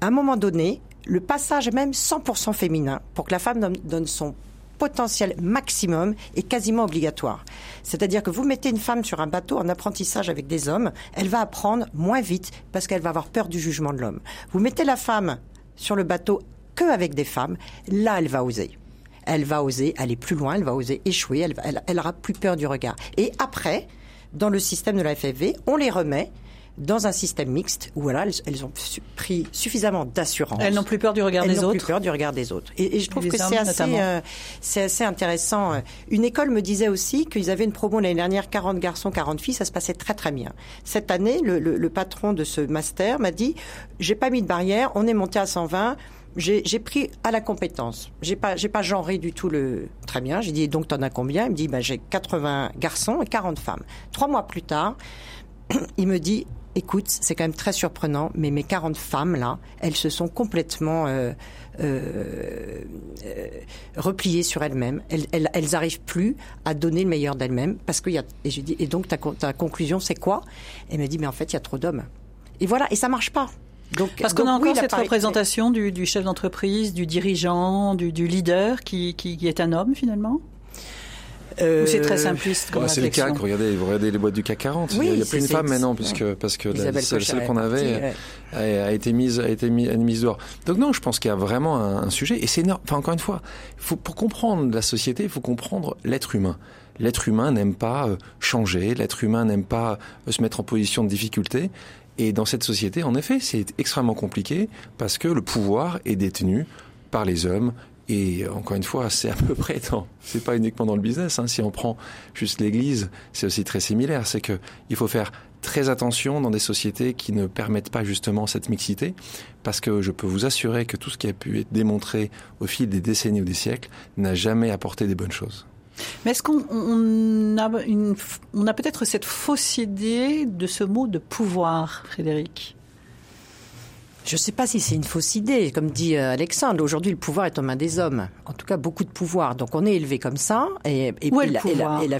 à un moment donné, le passage même 100% féminin pour que la femme donne son potentiel maximum est quasiment obligatoire. C'est-à-dire que vous mettez une femme sur un bateau en apprentissage avec des hommes, elle va apprendre moins vite parce qu'elle va avoir peur du jugement de l'homme. Vous mettez la femme sur le bateau que avec des femmes, là elle va oser. Elle va oser aller plus loin, elle va oser échouer, elle, elle aura plus peur du regard. Et après, dans le système de la FFV, on les remet dans un système mixte où voilà, elles, elles ont su- pris suffisamment d'assurance. Elles n'ont plus peur du regard Elles des n'ont autres. plus peur du regard des autres. Et, et je trouve Et que les c'est assez, euh, c'est assez intéressant. Une école me disait aussi qu'ils avaient une promo l'année dernière, 40 garçons, 40 filles, ça se passait très très bien. Cette année, le, le- le patron de ce master m'a dit, j'ai pas mis de barrière, on est monté à 120. J'ai j'ai pris à la compétence. J'ai pas, j'ai pas genré du tout le. Très bien. J'ai dit donc t'en as combien? Il me dit ben j'ai 80 garçons et 40 femmes. Trois mois plus tard, il me dit écoute, c'est quand même très surprenant, mais mes 40 femmes là, elles se sont complètement euh, euh, euh, repliées sur elles-mêmes. Elles, elles, elles arrivent plus à donner le meilleur d'elles-mêmes parce qu'il y a. Et je dis, et donc ta, ta conclusion c'est quoi? Elle me dit, mais en fait il y a trop d'hommes. Et voilà, et ça marche pas. Donc, Parce qu'on a encore oui, cette parité- représentation du, du chef d'entreprise, du dirigeant, du, du leader qui, qui, qui est un homme finalement? Euh, c'est très simpliste comme Ouais, c'est le CAC, regardez, vous regardez les boîtes du CAC 40. Oui, il n'y a plus une femme maintenant, puisque, parce que la- celle, qu'on avait ouais. a, a été mise, a été mise, a été mise, dehors. Donc non, je pense qu'il y a vraiment un, un sujet, et c'est énorme. Enfin, encore une fois, faut, pour comprendre la société, il faut comprendre l'être humain. L'être humain n'aime pas euh, changer, l'être humain n'aime pas euh, se mettre en position de difficulté. Et dans cette société, en effet, c'est extrêmement compliqué parce que le pouvoir est détenu par les hommes. Et encore une fois, c'est à peu près dans, c'est pas uniquement dans le business. Hein. Si on prend juste l'Église, c'est aussi très similaire. C'est que il faut faire très attention dans des sociétés qui ne permettent pas justement cette mixité, parce que je peux vous assurer que tout ce qui a pu être démontré au fil des décennies ou des siècles n'a jamais apporté des bonnes choses. Mais est-ce qu'on a peut-être cette fausse idée de ce mot de pouvoir, Frédéric? Je ne sais pas si c'est une fausse idée. Comme dit euh, Alexandre, aujourd'hui, le pouvoir est aux mains des hommes. En tout cas, beaucoup de pouvoir. Donc, on est élevé comme ça. Et, et Où est le la- et la- pouvoir et la-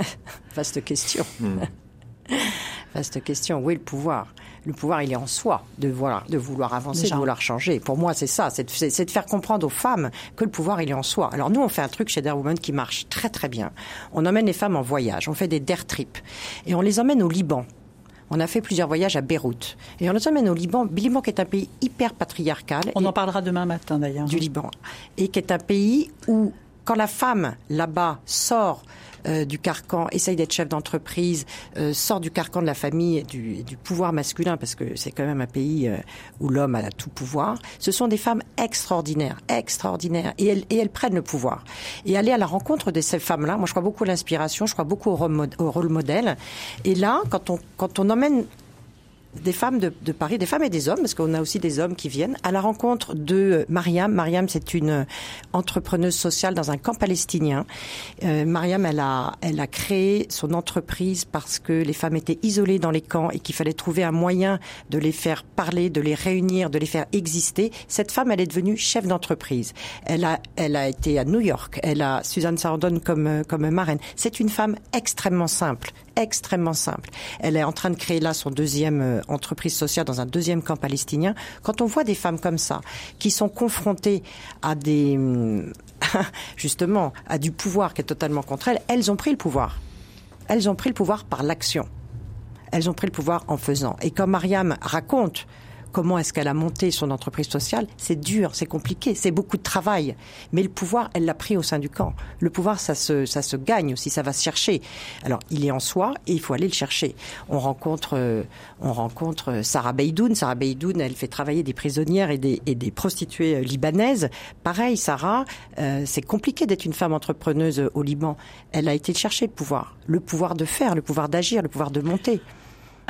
Vaste question. Vaste question. Où est le pouvoir? Le pouvoir, il est en soi, de vouloir, de vouloir avancer, Déjà. de vouloir changer. Pour moi, c'est ça. C'est de, c'est- c'est de faire comprendre aux femmes que le pouvoir, il est en soi. Alors, nous, on fait un truc chez Dare Woman qui marche très, très bien. On emmène les femmes en voyage. On fait des dare trips. Et on les emmène au Liban. On a fait plusieurs voyages à Beyrouth. Et on les emmène au Liban. Liban, qui est un pays hyper patriarcal. On en parlera demain matin d'ailleurs. du Liban, et qui est un pays où, quand la femme là-bas sort euh, du carcan, essaye d'être chef d'entreprise, euh, sort du carcan de la famille et du, du pouvoir masculin, parce que c'est quand même un pays euh, où l'homme a tout pouvoir, ce sont des femmes extraordinaires, extraordinaires, et elles, et elles prennent le pouvoir. Et aller à la rencontre de ces femmes-là, moi je crois beaucoup à l'inspiration, je crois beaucoup au rôle, au rôle modèle, et là, quand on, quand on emmène des femmes de, de Paris, des femmes et des hommes, parce qu'on a aussi des hommes qui viennent, à la rencontre de euh, Mariam. Mariam, c'est une euh, entrepreneuse sociale dans un camp palestinien. Euh, Mariam, elle a, elle a créé son entreprise parce que les femmes étaient isolées dans les camps et qu'il fallait trouver un moyen de les faire parler, de les réunir, de les faire exister. Cette femme, elle est devenue chef d'entreprise. Elle a, elle a été à New York. Elle a Suzanne Sarandon comme, comme marraine. C'est une femme extrêmement simple, extrêmement simple. Elle est en train de créer là son deuxième euh, entreprise sociale dans un deuxième camp palestinien. Quand on voit des femmes comme ça, qui sont confrontées à des, hum, justement, à du pouvoir qui est totalement contre elles, elles ont pris le pouvoir. Elles ont pris le pouvoir par l'action. Elles ont pris le pouvoir en faisant. Et comme Mariam raconte comment est-ce qu'elle a monté son entreprise sociale, c'est dur, c'est compliqué, c'est beaucoup de travail. Mais le pouvoir, elle l'a pris au sein du camp. Le pouvoir, ça se, ça se gagne aussi, ça va se chercher. Alors, il est en soi et il faut aller le chercher. On rencontre, euh, on rencontre Sarah Beydoun. Sarah Beydoun, elle fait travailler des prisonnières et des, et des prostituées euh, libanaises. Pareil, Sarah, euh, c'est compliqué d'être une femme entrepreneuse au Liban. Elle a été chercher le pouvoir. Le pouvoir de faire, le pouvoir d'agir, le pouvoir de monter.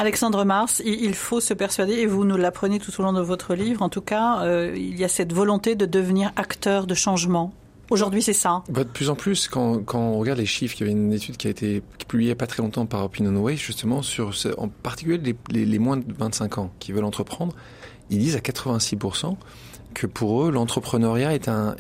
Alexandre Mars, il faut se persuader, et vous nous l'apprenez tout au long de votre livre, en tout cas, euh, il y a cette volonté de devenir acteur de changement. Aujourd'hui, c'est ça. Bah, de plus en plus, quand, on regarde les chiffres, il y avait une étude qui a été publiée pas très longtemps par Opinionway, justement, sur ce- en particulier les, moins de 25 ans qui veulent entreprendre. Ils disent à 86% que pour eux, l'entrepreneuriat est un,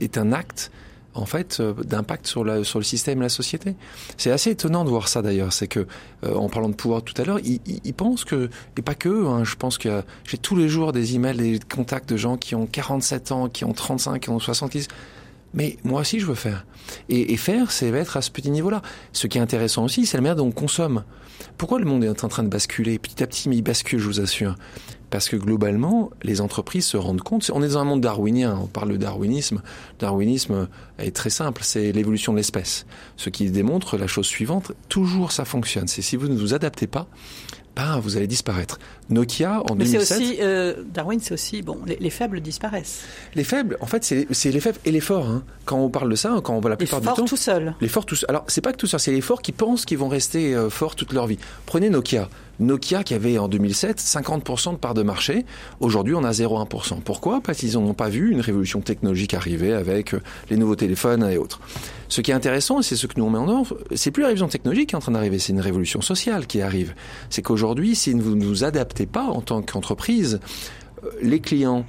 est un acte en fait euh, d'impact sur, sur le système et la société. C'est assez étonnant de voir ça d'ailleurs. C'est que euh, en parlant de pouvoir tout à l'heure, ils, ils- ils pensent que et pas que. Hein, je pense que j'ai tous les jours des emails, des contacts de gens qui ont 47 ans, qui ont 35, qui ont 70 mais moi aussi je veux faire. Et, et faire, c'est être à ce petit niveau-là. Ce qui est intéressant aussi, c'est la manière dont on consomme. Pourquoi le monde est en train de basculer? Petit à petit, mais il bascule, je vous assure. Parce que globalement, les entreprises se rendent compte. On est dans un monde darwinien. On parle de darwinisme. Darwinisme est très simple. C'est l'évolution de l'espèce. Ce qui démontre la chose suivante. Toujours ça fonctionne. C'est si vous ne vous adaptez pas, ben, vous allez disparaître. Nokia, en Mais c'est 2007... aussi, euh, Darwin, c'est aussi, bon, les, les faibles disparaissent. Les faibles, en fait, c'est les faibles et les forts. hein. Quand on parle de ça, quand on voit la Les plupart du forts temps... tout seuls. Les forts tous. Alors, c'est pas que tout ça, c'est les forts qui pensent qu'ils vont rester euh, forts toute leur vie. Prenez Nokia. Nokia qui avait en 2007 50% de part de marché. Aujourd'hui, on a 0,1%. Pourquoi? Parce qu'ils n'ont pas vu une révolution technologique arriver avec euh, les nouveaux téléphones et autres. Ce qui est intéressant, et c'est ce que nous on met en avant, c'est plus la révolution technologique qui est en train d'arriver, c'est une révolution sociale qui arrive. C'est qu'aujourd'hui, si vous ne vous adaptez pas en tant qu'entreprise, euh, les clients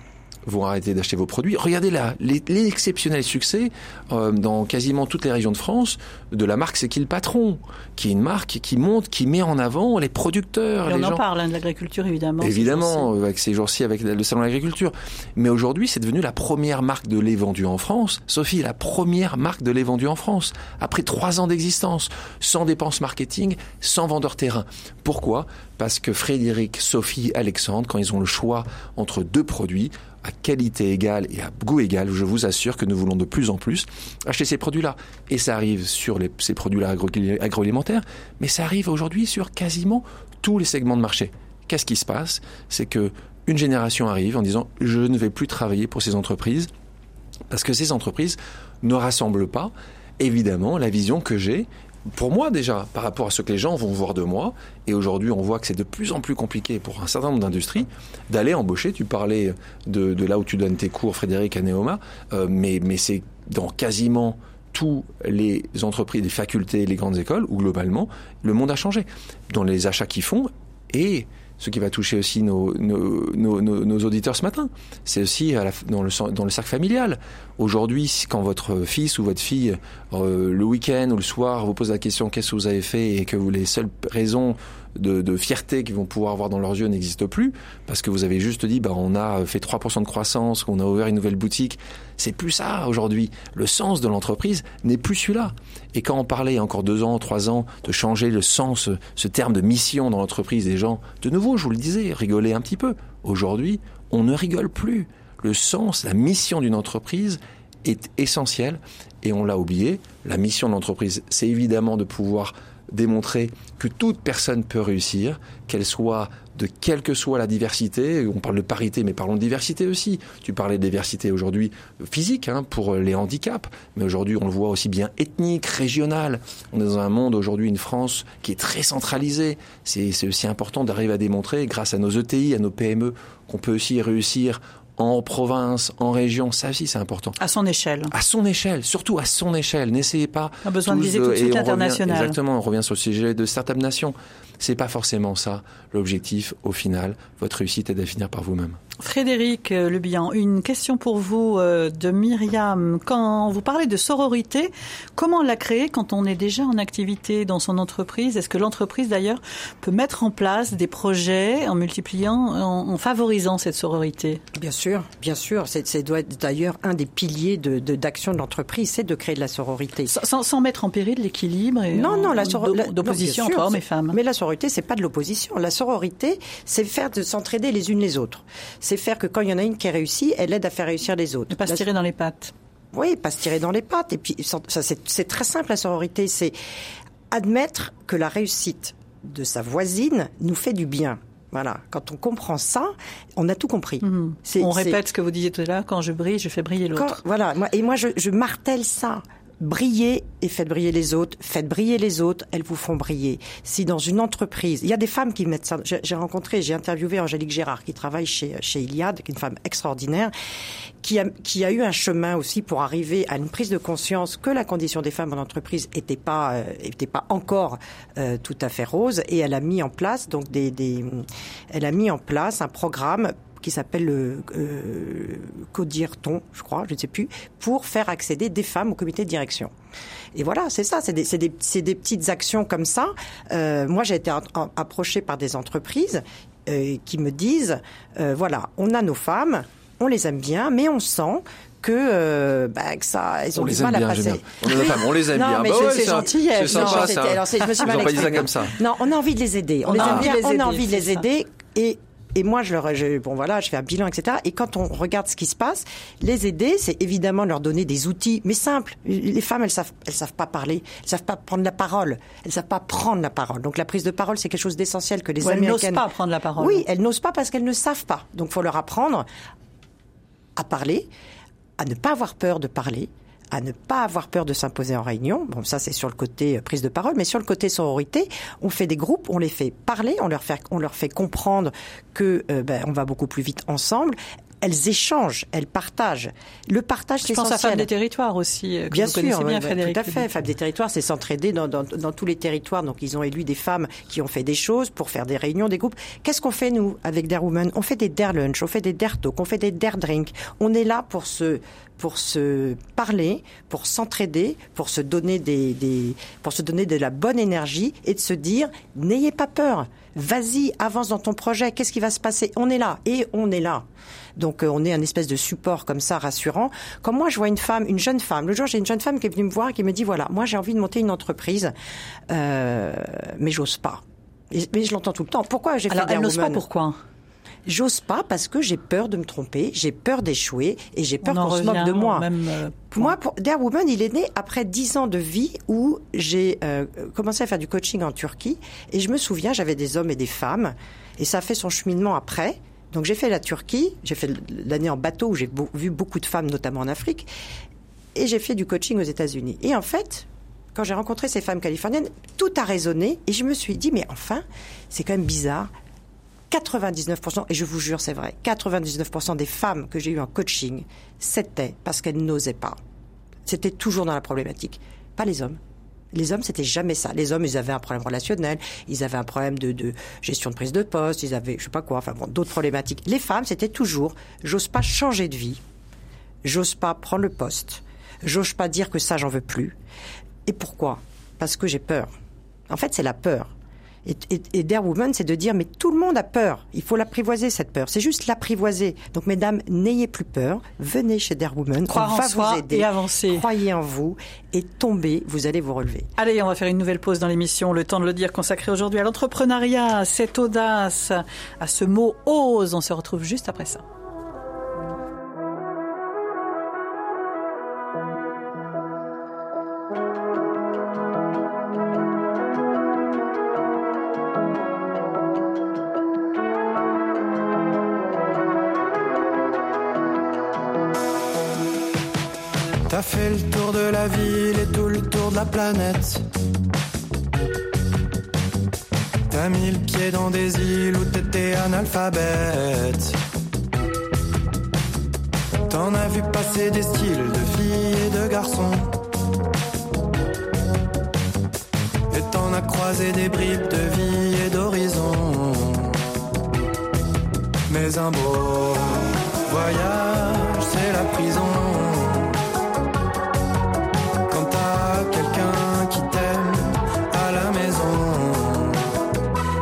vont arrêter d'acheter vos produits. Regardez là, l'exceptionnel succès euh, dans quasiment toutes les régions de France de la marque C'est qui le patron Qui est une marque qui monte, qui met en avant les producteurs. Et les on gens. en parle hein, de l'agriculture évidemment. Évidemment, avec ces jours-ci, avec le salon de l'agriculture. Mais aujourd'hui, c'est devenu la première marque de lait vendu en France. Sophie est la première marque de lait vendu en France. Après trois ans d'existence, sans dépenses marketing, sans vendeur terrain. Pourquoi? Parce que Frédéric, Sophie, Alexandre, quand ils ont le choix entre deux produits, à qualité égale et à goût égal, je vous assure que nous voulons de plus en plus acheter ces produits-là. Et ça arrive sur ces produits-là agro agroalimentaires, mais ça arrive aujourd'hui sur quasiment tous les segments de marché. Qu'est-ce qui se passe? C'est que une génération arrive en disant je ne vais plus travailler pour ces entreprises parce que ces entreprises ne rassemblent pas évidemment la vision que j'ai pour moi déjà, par rapport à ce que les gens vont voir de moi, et aujourd'hui on voit que c'est de plus en plus compliqué pour un certain nombre d'industries d'aller embaucher. Tu parlais de, de, là où tu donnes tes cours, Frédéric, à Neoma, euh, mais, mais c'est dans quasiment tous les entreprises, les facultés, les grandes écoles, où globalement le monde a changé. Dans les achats qu'ils font, et ce qui va toucher aussi nos, nos, nos, nos auditeurs ce matin. C'est aussi dans, le, dans le cercle familial. Aujourd'hui, quand votre fils ou votre fille, euh, le week-end ou le soir, vous pose la question qu'est-ce que vous avez fait et que vous, les seules raisons de, de fierté qu'ils vont pouvoir avoir dans leurs yeux n'existent plus, parce que vous avez juste dit, bah, on a fait 3% de croissance, on a ouvert une nouvelle boutique. C'est plus ça aujourd'hui. Le sens de l'entreprise n'est plus celui-là. Et quand on parlait encore deux ans, trois ans, de changer le sens, ce terme de mission dans l'entreprise des gens, de nouveau, je vous le disais, rigoler un petit peu. Aujourd'hui, on ne rigole plus. Le sens, la mission d'une entreprise est essentielle et on l'a oublié. La mission de l'entreprise, c'est évidemment de pouvoir démontrer que toute personne peut réussir, qu'elle soit de quelle que soit la diversité. On parle de parité, mais parlons de diversité aussi. Tu parlais de diversité aujourd'hui physique hein, pour les handicaps, mais aujourd'hui on le voit aussi bien ethnique, régional. On est dans un monde aujourd'hui, une France qui est très centralisée. C'est aussi important d'arriver à démontrer, grâce à nos ETI, à nos PME, qu'on peut aussi réussir en province, en région, ça aussi c'est important. À son échelle. À son échelle, surtout à son échelle. N'essayez pas. On a besoin de viser tout de suite l'international. Exactement, on revient sur le sujet de Startup Nation. C'est pas forcément ça l'objectif au final. Votre réussite est de finir par vous-même. Frédéric euh, Lebihan, une question pour vous euh, de Myriam. Quand vous parlez de sororité, comment la créer quand on est déjà en activité dans son entreprise? Est-ce que l'entreprise d'ailleurs peut mettre en place des projets en multipliant, en, en favorisant cette sororité? Bien sûr, bien sûr. C'est doit être d'ailleurs un des piliers d'action de, d'action de l'entreprise, c'est de créer de la sororité. Sans, sans mettre en péril l'équilibre Non, non, la sororité d'opposition entre hommes et femmes. Mais la sororité, c'est pas de l'opposition. La sororité, c'est faire de s'entraider les unes les autres c'est faire que quand il y en a une qui réussit, elle aide à faire réussir les autres. Ne pas se tirer dans les pattes. Oui, pas se tirer dans les pattes. Et puis, ça, c'est très simple, la sororité. C'est admettre que la réussite de sa voisine nous fait du bien. Voilà. Quand on comprend ça, on a tout compris. Mmh. On répète ce que vous disiez tout à l'heure. Quand je brille, je fais briller l'autre. Voilà. Et moi, je, je martèle ça brillez et faites briller les autres, faites briller les autres, elles vous font briller. Si dans une entreprise, il y a des femmes qui mettent ça. J'ai rencontré, j'ai interviewé Angélique Gérard qui travaille chez chez Iliad, qui est une femme extraordinaire, qui a qui a eu un chemin aussi pour arriver à une prise de conscience que la condition des femmes en entreprise était pas euh, était pas encore euh, tout à fait rose et elle a mis en place donc des, des elle a mis en place un programme qui s'appelle le euh, Codirton, je crois, je ne sais plus, pour faire accéder des femmes au comité de direction. Et voilà, c'est ça, c'est des, des, des, petites actions comme ça. Euh, moi, j'ai été approchée par des entreprises euh, qui me disent, euh, voilà, on a nos femmes, on les aime bien, mais on sent que, euh, bah, que ça, ils ont on du les mal aime à bien, passer. On, les aime, on les aime non, bien. mais bah ouais, c'est gentil. C'est sympa, ça. Alors, je me suis Ils mal pas dit ça comme ça. Non, on a envie de les aider. On, On les a aime envie bien, de les on aider, a envie de les aider et et moi, je leur, je, bon voilà, je fais un bilan, etc. Et quand on regarde ce qui se passe, les aider, c'est évidemment leur donner des outils, mais simples. Les femmes, elles savent, elles savent pas parler, elles savent pas prendre la parole, elles savent pas prendre la parole. Donc la prise de parole, c'est quelque chose d'essentiel que les Ouais, elles n'osent américaines. pas prendre la parole. Oui, elles n'osent pas parce qu'elles ne savent pas. Donc faut leur apprendre à parler, à ne pas avoir peur de parler, à ne pas avoir peur de s'imposer en réunion. Bon, ça c'est sur le côté euh, prise de parole, mais sur le côté sororité, on fait des groupes, on les fait parler, on leur fait, on leur fait comprendre que euh, ben, on va beaucoup plus vite ensemble elles échangent, elles partagent. Le partage, c'est Je pense à essentiel. Femmes des Territoires aussi, euh, que Bien vous sûr, connaissez bien, Frédéric. tout à fait. Femmes des territoires, c'est s'entraider dans, dans, dans tous les territoires. Donc, ils ont élu des femmes qui ont fait des choses pour faire des réunions, des groupes. Qu'est-ce qu'on fait, nous, avec Dare Women On fait des Dare Lunch, on fait des Dare Talk, on fait des Dare Drink. On est là pour se, pour se parler, pour s'entraider, pour se donner des, des, pour se donner de la bonne énergie et de se dire, n'ayez pas peur. Vas-y, avance dans ton projet. Qu'est-ce qui va se passer? On est là. Et on est là. Donc euh, on est un espèce de support comme ça rassurant. Quand moi je vois une femme, une jeune femme, le jour j'ai une jeune femme qui est venue me voir et qui me dit voilà, moi j'ai envie de monter une entreprise, euh, mais j'ose pas. Et- Mais je l'entends tout le temps. Pourquoi j'ai fait Alors, elle n'ose pas pourquoi? J'ose pas parce que j'ai peur de me tromper, j'ai peur d'échouer et j'ai peur qu'on se moque de moi. même, euh. Moi, pour Dare Woman, il est né après dix ans de vie où j'ai euh, commencé à faire du coaching en Turquie. Et je me souviens, j'avais des hommes et des femmes. Et ça a fait son cheminement après. Donc j'ai fait la Turquie, j'ai fait l'année en bateau où j'ai vu beaucoup de femmes, notamment en Afrique. Et j'ai fait du coaching aux États-Unis. Et en fait, quand j'ai rencontré ces femmes californiennes, tout a résonné. Et je me suis dit, mais enfin, c'est quand même bizarre. 99%, et je vous jure, c'est vrai, 99% des femmes que j'ai eues en coaching, c'était parce qu'elles n'osaient pas. C'était toujours dans la problématique. Pas les hommes. Les hommes, c'était jamais ça. Les hommes, ils avaient un problème relationnel, ils avaient un problème de, de gestion de prise de poste, ils avaient, je sais pas quoi, enfin bon, d'autres problématiques. Les femmes, c'était toujours, j'ose pas changer de vie, j'ose pas prendre le poste, j'ose pas dire que ça, j'en veux plus. Et pourquoi? Parce que j'ai peur. En fait, c'est la peur. Et, et, et Dare Woman, c'est de dire, mais tout le monde a peur. Il faut l'apprivoiser, cette peur. C'est juste l'apprivoiser. Donc, mesdames, n'ayez plus peur. Venez chez Dare Woman. Croire on en soi vous aider. et avancer. Croyez en vous et tombez, vous allez vous relever. Allez, on va faire une nouvelle pause dans l'émission. Le temps de le dire consacré aujourd'hui à l'entrepreneuriat, à cette audace, à ce mot ose. On se retrouve juste après ça. La ville et tout le tour de la planète. T'as mis le pied dans des îles où t'étais analphabète. T'en as vu passer des styles de filles et de garçons. Et t'en as croisé des bribes de vie et d'horizon. Mais un beau voyage, c'est la prison. Qui t'aime à la maison.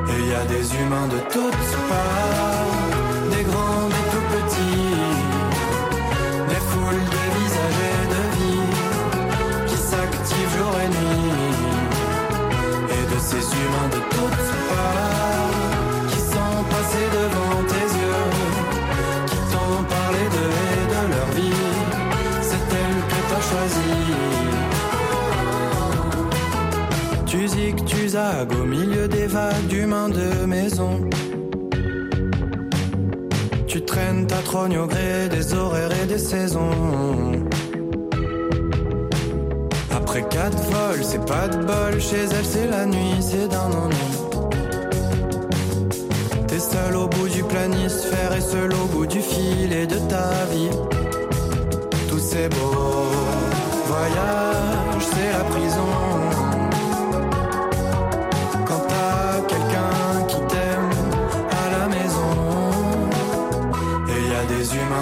Et y a des humains de toutes parts Des grands, des tout petits Des foules de visages et de vie Qui s'activent jour et nuit. Et de ces humains de toutes parts Qui sont passés devant tes yeux Qui t'ont parlé d'eux et de leur vie C'est elle que t'as choisie tu zagues au milieu des vagues d'humains de maison. Tu traînes ta trogne au gré des horaires et des saisons. Après quatre vols, c'est pas de bol. Chez elle, c'est la nuit, c'est d'un ennui. T'es seul au bout du planisphère et seul au bout du fil et de ta vie. Tous ces beaux voyages, c'est la prison.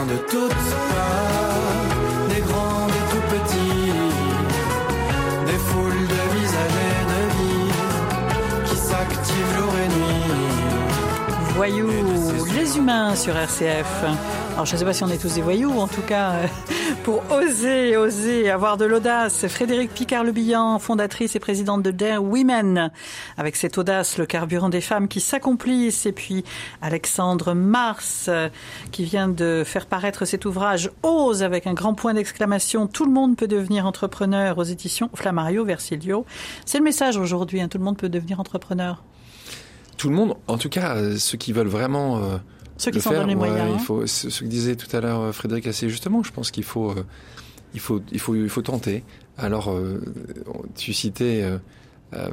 De toutes parts Des grands, des tout petits Des foules de visages et de vie Qui s'activent jour et nuit Voyous, les humains sur RCF. Alors je ne sais pas si on est tous des voyous, en tout cas euh, pour oser, oser, avoir de l'audace. Frédéric Picard-Lebihan, fondatrice et présidente de Dare Women, avec cette audace, le carburant des femmes qui s'accomplissent. Et puis Alexandre Mars, euh, qui vient de faire paraître cet ouvrage Ose avec un grand point d'exclamation. Tout le monde peut devenir entrepreneur aux éditions Flammario Versilio. C'est le message aujourd'hui, hein, tout le monde peut devenir entrepreneur. Tout le monde, en tout cas, euh, ceux qui veulent vraiment euh, Ceux qui s'en faire, donnent les ouais, moyens. il hein. faut, ce ce que disait tout à l'heure euh, Frédéric assez justement, je pense qu'il faut, euh, il faut, il faut, il faut tenter. Alors, euh, tu citais euh, euh,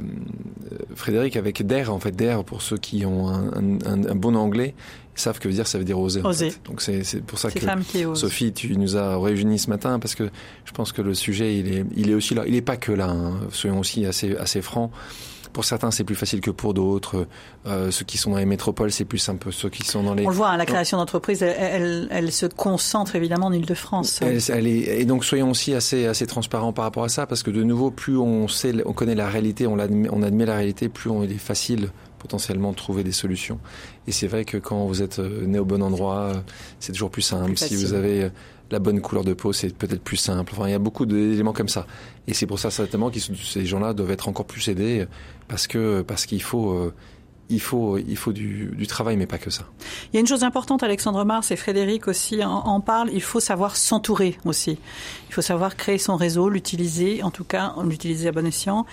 Frédéric avec DARE, en fait, DARE, pour ceux qui ont un, un- un bon anglais, ils savent que veut dire, ça veut dire oser. en Oser. fait. Donc, c'est pour ça que. Sophie, tu nous as réunis ce matin parce que je pense que le sujet, il est, il est aussi là. Il n'est pas que là. hein. Soyons aussi assez, assez francs. Pour certains, c'est plus facile que pour d'autres. Euh, ceux qui sont dans les métropoles, c'est plus simple. Ceux qui sont dans les On le voit, hein, la création d'entreprise, elle, elle, elle se concentre évidemment en Ile-de-France. Elle- elle est- et donc soyons aussi assez assez transparents par rapport à ça parce que de nouveau plus on sait on connaît la réalité on admet, on admet la réalité plus on, il est facile potentiellement de trouver des solutions et c'est vrai que quand vous êtes euh, né au bon endroit euh, c'est toujours plus simple Plus si vous avez la bonne couleur de peau c'est peut-être plus simple enfin il y a beaucoup d'éléments comme ça et c'est pour ça certainement que ces gens-là doivent être encore plus aidés parce que parce qu'il faut euh, il faut il faut du, du travail mais pas que ça Il y a une chose importante, Alexandre Mars et Frédéric aussi en, en parlent, il faut savoir s'entourer aussi. Il faut savoir créer son réseau, l'utiliser, en tout cas, l'utiliser à bon escient.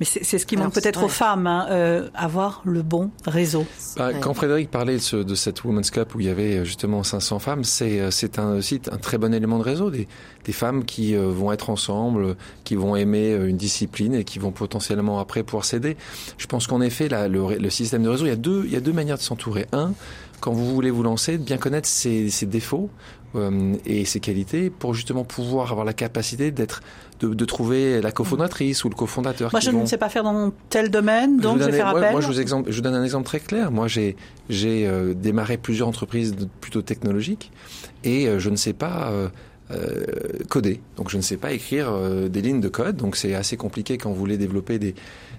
Mais c'est c'est ce qui manque peut-être aux femmes, hein, euh, avoir le bon réseau. Bah, Ouais. Quand Frédéric parlait de, ce- de cette Women's Cup où il y avait euh, justement 500 femmes, c'est euh, c'est un aussi un très bon élément de réseau. Des, des femmes qui euh, vont être ensemble, euh, qui vont aimer une discipline et qui vont potentiellement après pouvoir s'aider. Je pense qu'en effet, là, le, le système de réseau, il y a deux, il y a deux manières de s'entourer. Un, quand vous voulez vous lancer, de bien connaître ses, ses défauts euh, et ses qualités pour justement pouvoir avoir la capacité d'être de, de trouver la cofondatrice ou le cofondateur. Moi, je vont- ne sais pas faire dans tel domaine, donc je vais faire moi- appel. Moi, je vous, exemple, je vous donne un exemple très clair. Moi, j'ai j'ai euh, démarré plusieurs entreprises plutôt technologiques et euh, je ne sais pas euh, euh, coder. Donc, je ne sais pas écrire euh, des lignes de code. Donc, c'est assez compliqué quand vous voulez développer des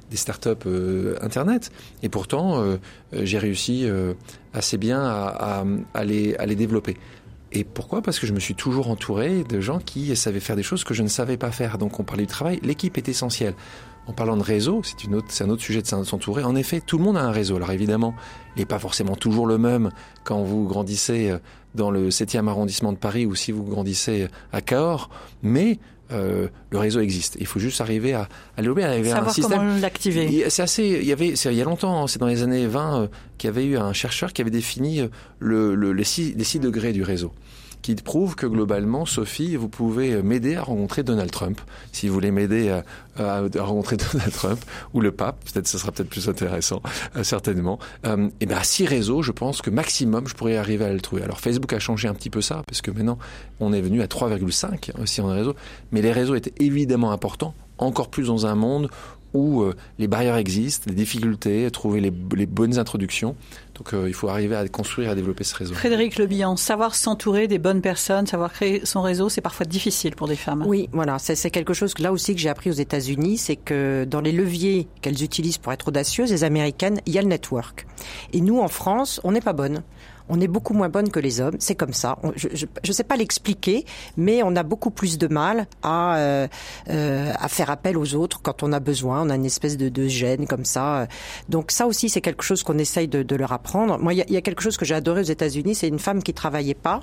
des startups euh, internet. Et pourtant, j'ai réussi euh, assez bien à, à, à les, à les développer. Et pourquoi? Parce que je me suis toujours entouré de gens qui savaient faire des choses que je ne savais pas faire. Donc on parlait du travail, l'équipe est essentielle. En parlant de réseau, c'est une autre, c'est un autre sujet de s'entourer. En effet, tout le monde a un réseau. Alors évidemment, il n'est pas forcément toujours le même quand vous grandissez euh, dans le 7e arrondissement de Paris ou si vous grandissez à Cahors, mais euh, le réseau existe. Il faut juste arriver à, à le- arriver à un Savoir système. comment l'activer. Il- C'est assez. Il y avait, il y a longtemps, hein, c'est dans les années 20, euh, qu'il y avait eu un chercheur qui avait défini euh, le, le- les, six, les six degrés du réseau, qui prouve que globalement, Sophie, vous pouvez m'aider à rencontrer Donald Trump, si vous voulez m'aider à, rencontrer Donald Trump ou le pape, peut-être ce sera peut-être plus intéressant, euh, certainement. Euh, et ben à six réseaux, je pense que maximum, je pourrais arriver à le trouver. Alors Facebook a changé un petit peu ça, parce que maintenant, on est venu à 3,5 aussi en réseau, mais les réseaux étaient évidemment importants, encore plus dans un monde où euh, les barrières existent, les difficultés, trouver les, les bonnes introductions. Donc euh, il faut arriver à construire, à développer ce réseau. Frédéric Lebihan, savoir s'entourer des bonnes personnes, savoir créer son réseau, c'est parfois difficile pour des femmes. Oui, voilà, c'est c'est quelque chose que là aussi que j'ai appris aux États-Unis, c'est que dans les leviers qu'elles utilisent pour être audacieuses, les américaines, il y a le network. Et nous, en France, on n'est pas bonne. On est beaucoup moins bonne que les hommes, c'est comme ça. Je ne sais pas l'expliquer, mais on a beaucoup plus de mal à, euh, euh, à faire appel aux autres quand on a besoin. On a une espèce de, de gêne comme ça. Donc ça aussi, c'est quelque chose qu'on essaye de, de leur apprendre. Moi, il y a, y a quelque chose que j'ai adoré aux États-Unis, c'est une femme qui travaillait pas.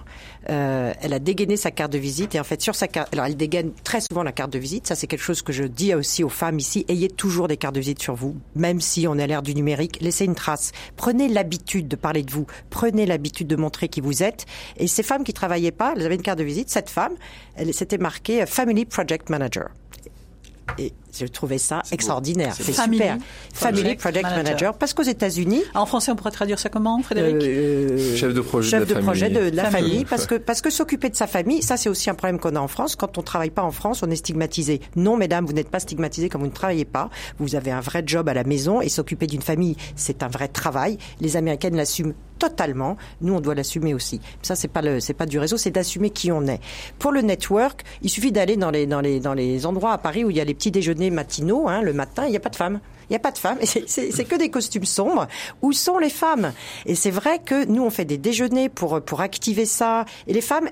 Euh, elle a dégainé sa carte de visite et en fait sur sa carte, alors elle dégaine très souvent la carte de visite. Ça, c'est quelque chose que je dis aussi aux femmes ici. Ayez toujours des cartes de visite sur vous, même si on à l'ère du numérique. Laissez une trace. Prenez l'habitude de parler de vous. Prenez l'habitude de montrer qui vous êtes. Et ces femmes qui travaillaient pas, elles avaient une carte de visite. Cette femme, elle s'était marquée euh, Family Project Manager. Et je trouvais ça extraordinaire. C'est super. Family Project Project Manager. Manager. Parce qu'aux États-Unis, En français, on pourrait traduire ça comment, Frédéric euh, Chef de projet chef de de, la projet famille. de, de la Famille. famille, parce que parce que s'occuper de sa famille, ça c'est aussi un problème qu'on a en France. Quand on travaille pas en France, on est stigmatisé. Non, mesdames, vous n'êtes pas stigmatisées quand vous ne travaillez pas. Vous avez un vrai job à la maison et s'occuper d'une famille, c'est un vrai travail. Les Américaines l'assument totalement. Nous, on doit l'assumer aussi. Ça, c'est pas le, c'est pas du réseau, c'est d'assumer qui on est. Pour le network, il suffit d'aller dans les dans les dans les endroits à Paris où il y a les petits déjeuners matinaux, hein, le matin, il n'y a pas de femmes. Il n'y a pas de femmes. C'est- que des costumes sombres. Où sont les femmes? Et c'est vrai que nous, on fait des déjeuners pour, pour activer ça. Et les femmes,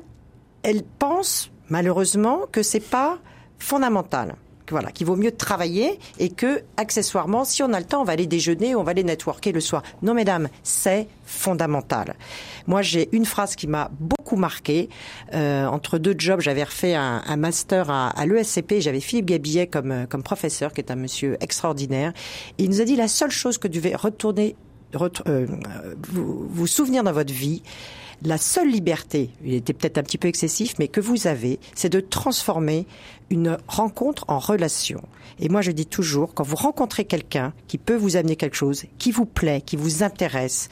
elles pensent, malheureusement, que c'est pas fondamental. Voilà, qu'il vaut mieux travailler et que, accessoirement, si on a le temps, on va aller déjeuner, on va aller networker le soir. Non, mesdames, c'est fondamental. Moi, j'ai une phrase qui m'a beaucoup marqué. Euh, entre deux jobs, j'avais refait un, un master à, à l'ESCP. J'avais Philippe Gabillet comme, euh, comme professeur, qui est un monsieur extraordinaire. Et il nous a dit la seule chose que devez retourner, ret- euh, vous, vous souvenir dans votre vie, La seule liberté, il était peut-être un petit peu excessif, mais que vous avez, c'est de transformer une rencontre en relation. Et moi, je dis toujours, quand vous rencontrez quelqu'un qui peut vous amener quelque chose, qui vous plaît, qui vous intéresse,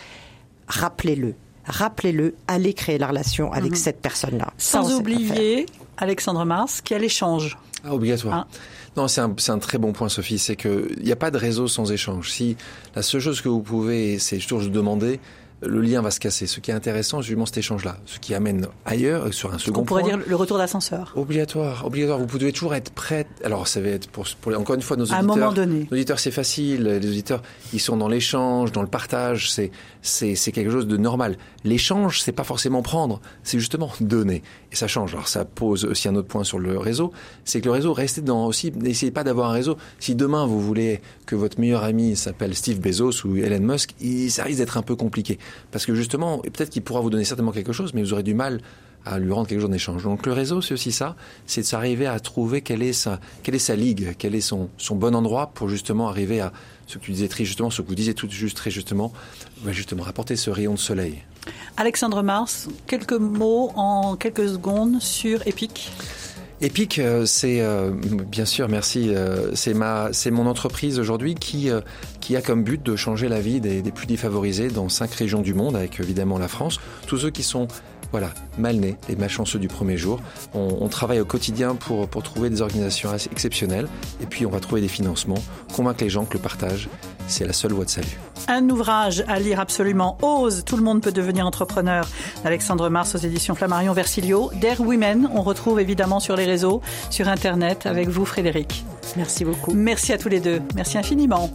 rappelez-le. Rappelez-le, allez créer la relation avec Mhm. cette personne-là. Sans Ça, oublier, Alexandre Mars, qu'il y a l'échange. Ah, obligatoire. Ah. Non, c'est un, c'est un très bon point, Sophie. C'est que il n'y a pas de réseau sans échange. Si la seule chose que vous pouvez, c'est toujours de demander, le lien va se casser. Ce qui est intéressant, c'est justement cet échange-là. Ce qui amène ailleurs, sur un second On pourrait point. dire le retour d'ascenseur. Obligatoire, obligatoire. Vous pouvez toujours être prêt. Alors, ça va être pour, pour les- encore une fois nos À un auditeurs. moment donné. Nos auditeurs, c'est facile. Les auditeurs, ils sont dans l'échange, dans le partage. C'est, c'est, c'est quelque chose de normal. L'échange, c'est pas forcément prendre, c'est justement donner. Et ça change. Alors, ça pose aussi un autre point sur le réseau. C'est que le réseau, restez dans aussi, n'essayez pas d'avoir un réseau. Si demain vous voulez que votre meilleur ami s'appelle Steve Bezos ou Elon Musk, il, ça risque d'être un peu compliqué. Parce que justement, et peut-être qu'il pourra vous donner certainement quelque chose, mais vous aurez du mal à lui rendre quelque chose en échange. Donc le réseau, c'est aussi ça, c'est de s'arriver à trouver quelle est sa, quelle est sa ligue, quel est son, son bon endroit pour justement arriver à ce que tu disais très justement, ce que vous disiez tout juste très justement, va justement rapporter ce rayon de soleil. Alexandre Mars, quelques mots en quelques secondes sur Epic? Epic, euh, c'est euh, bien sûr, merci. euh, c'est ma, c'est mon entreprise aujourd'hui qui euh, qui a comme but de changer la vie des, des plus défavorisés dans cinq régions du monde, avec évidemment la France. Tous ceux qui sont voilà, mal nés, les malchanceux du premier jour. On, on travaille au quotidien pour, pour trouver des organisations assez exceptionnelles et puis on va trouver des financements, convaincre les gens que le partage, c'est la seule voie de salut. Un ouvrage à lire absolument. Ose, tout le monde peut devenir entrepreneur. Alexandre Mars aux éditions Flammarion Versilio. Dare Women, on retrouve évidemment sur les réseaux, sur Internet avec vous Frédéric. Merci beaucoup. Merci à tous les deux. Merci infiniment.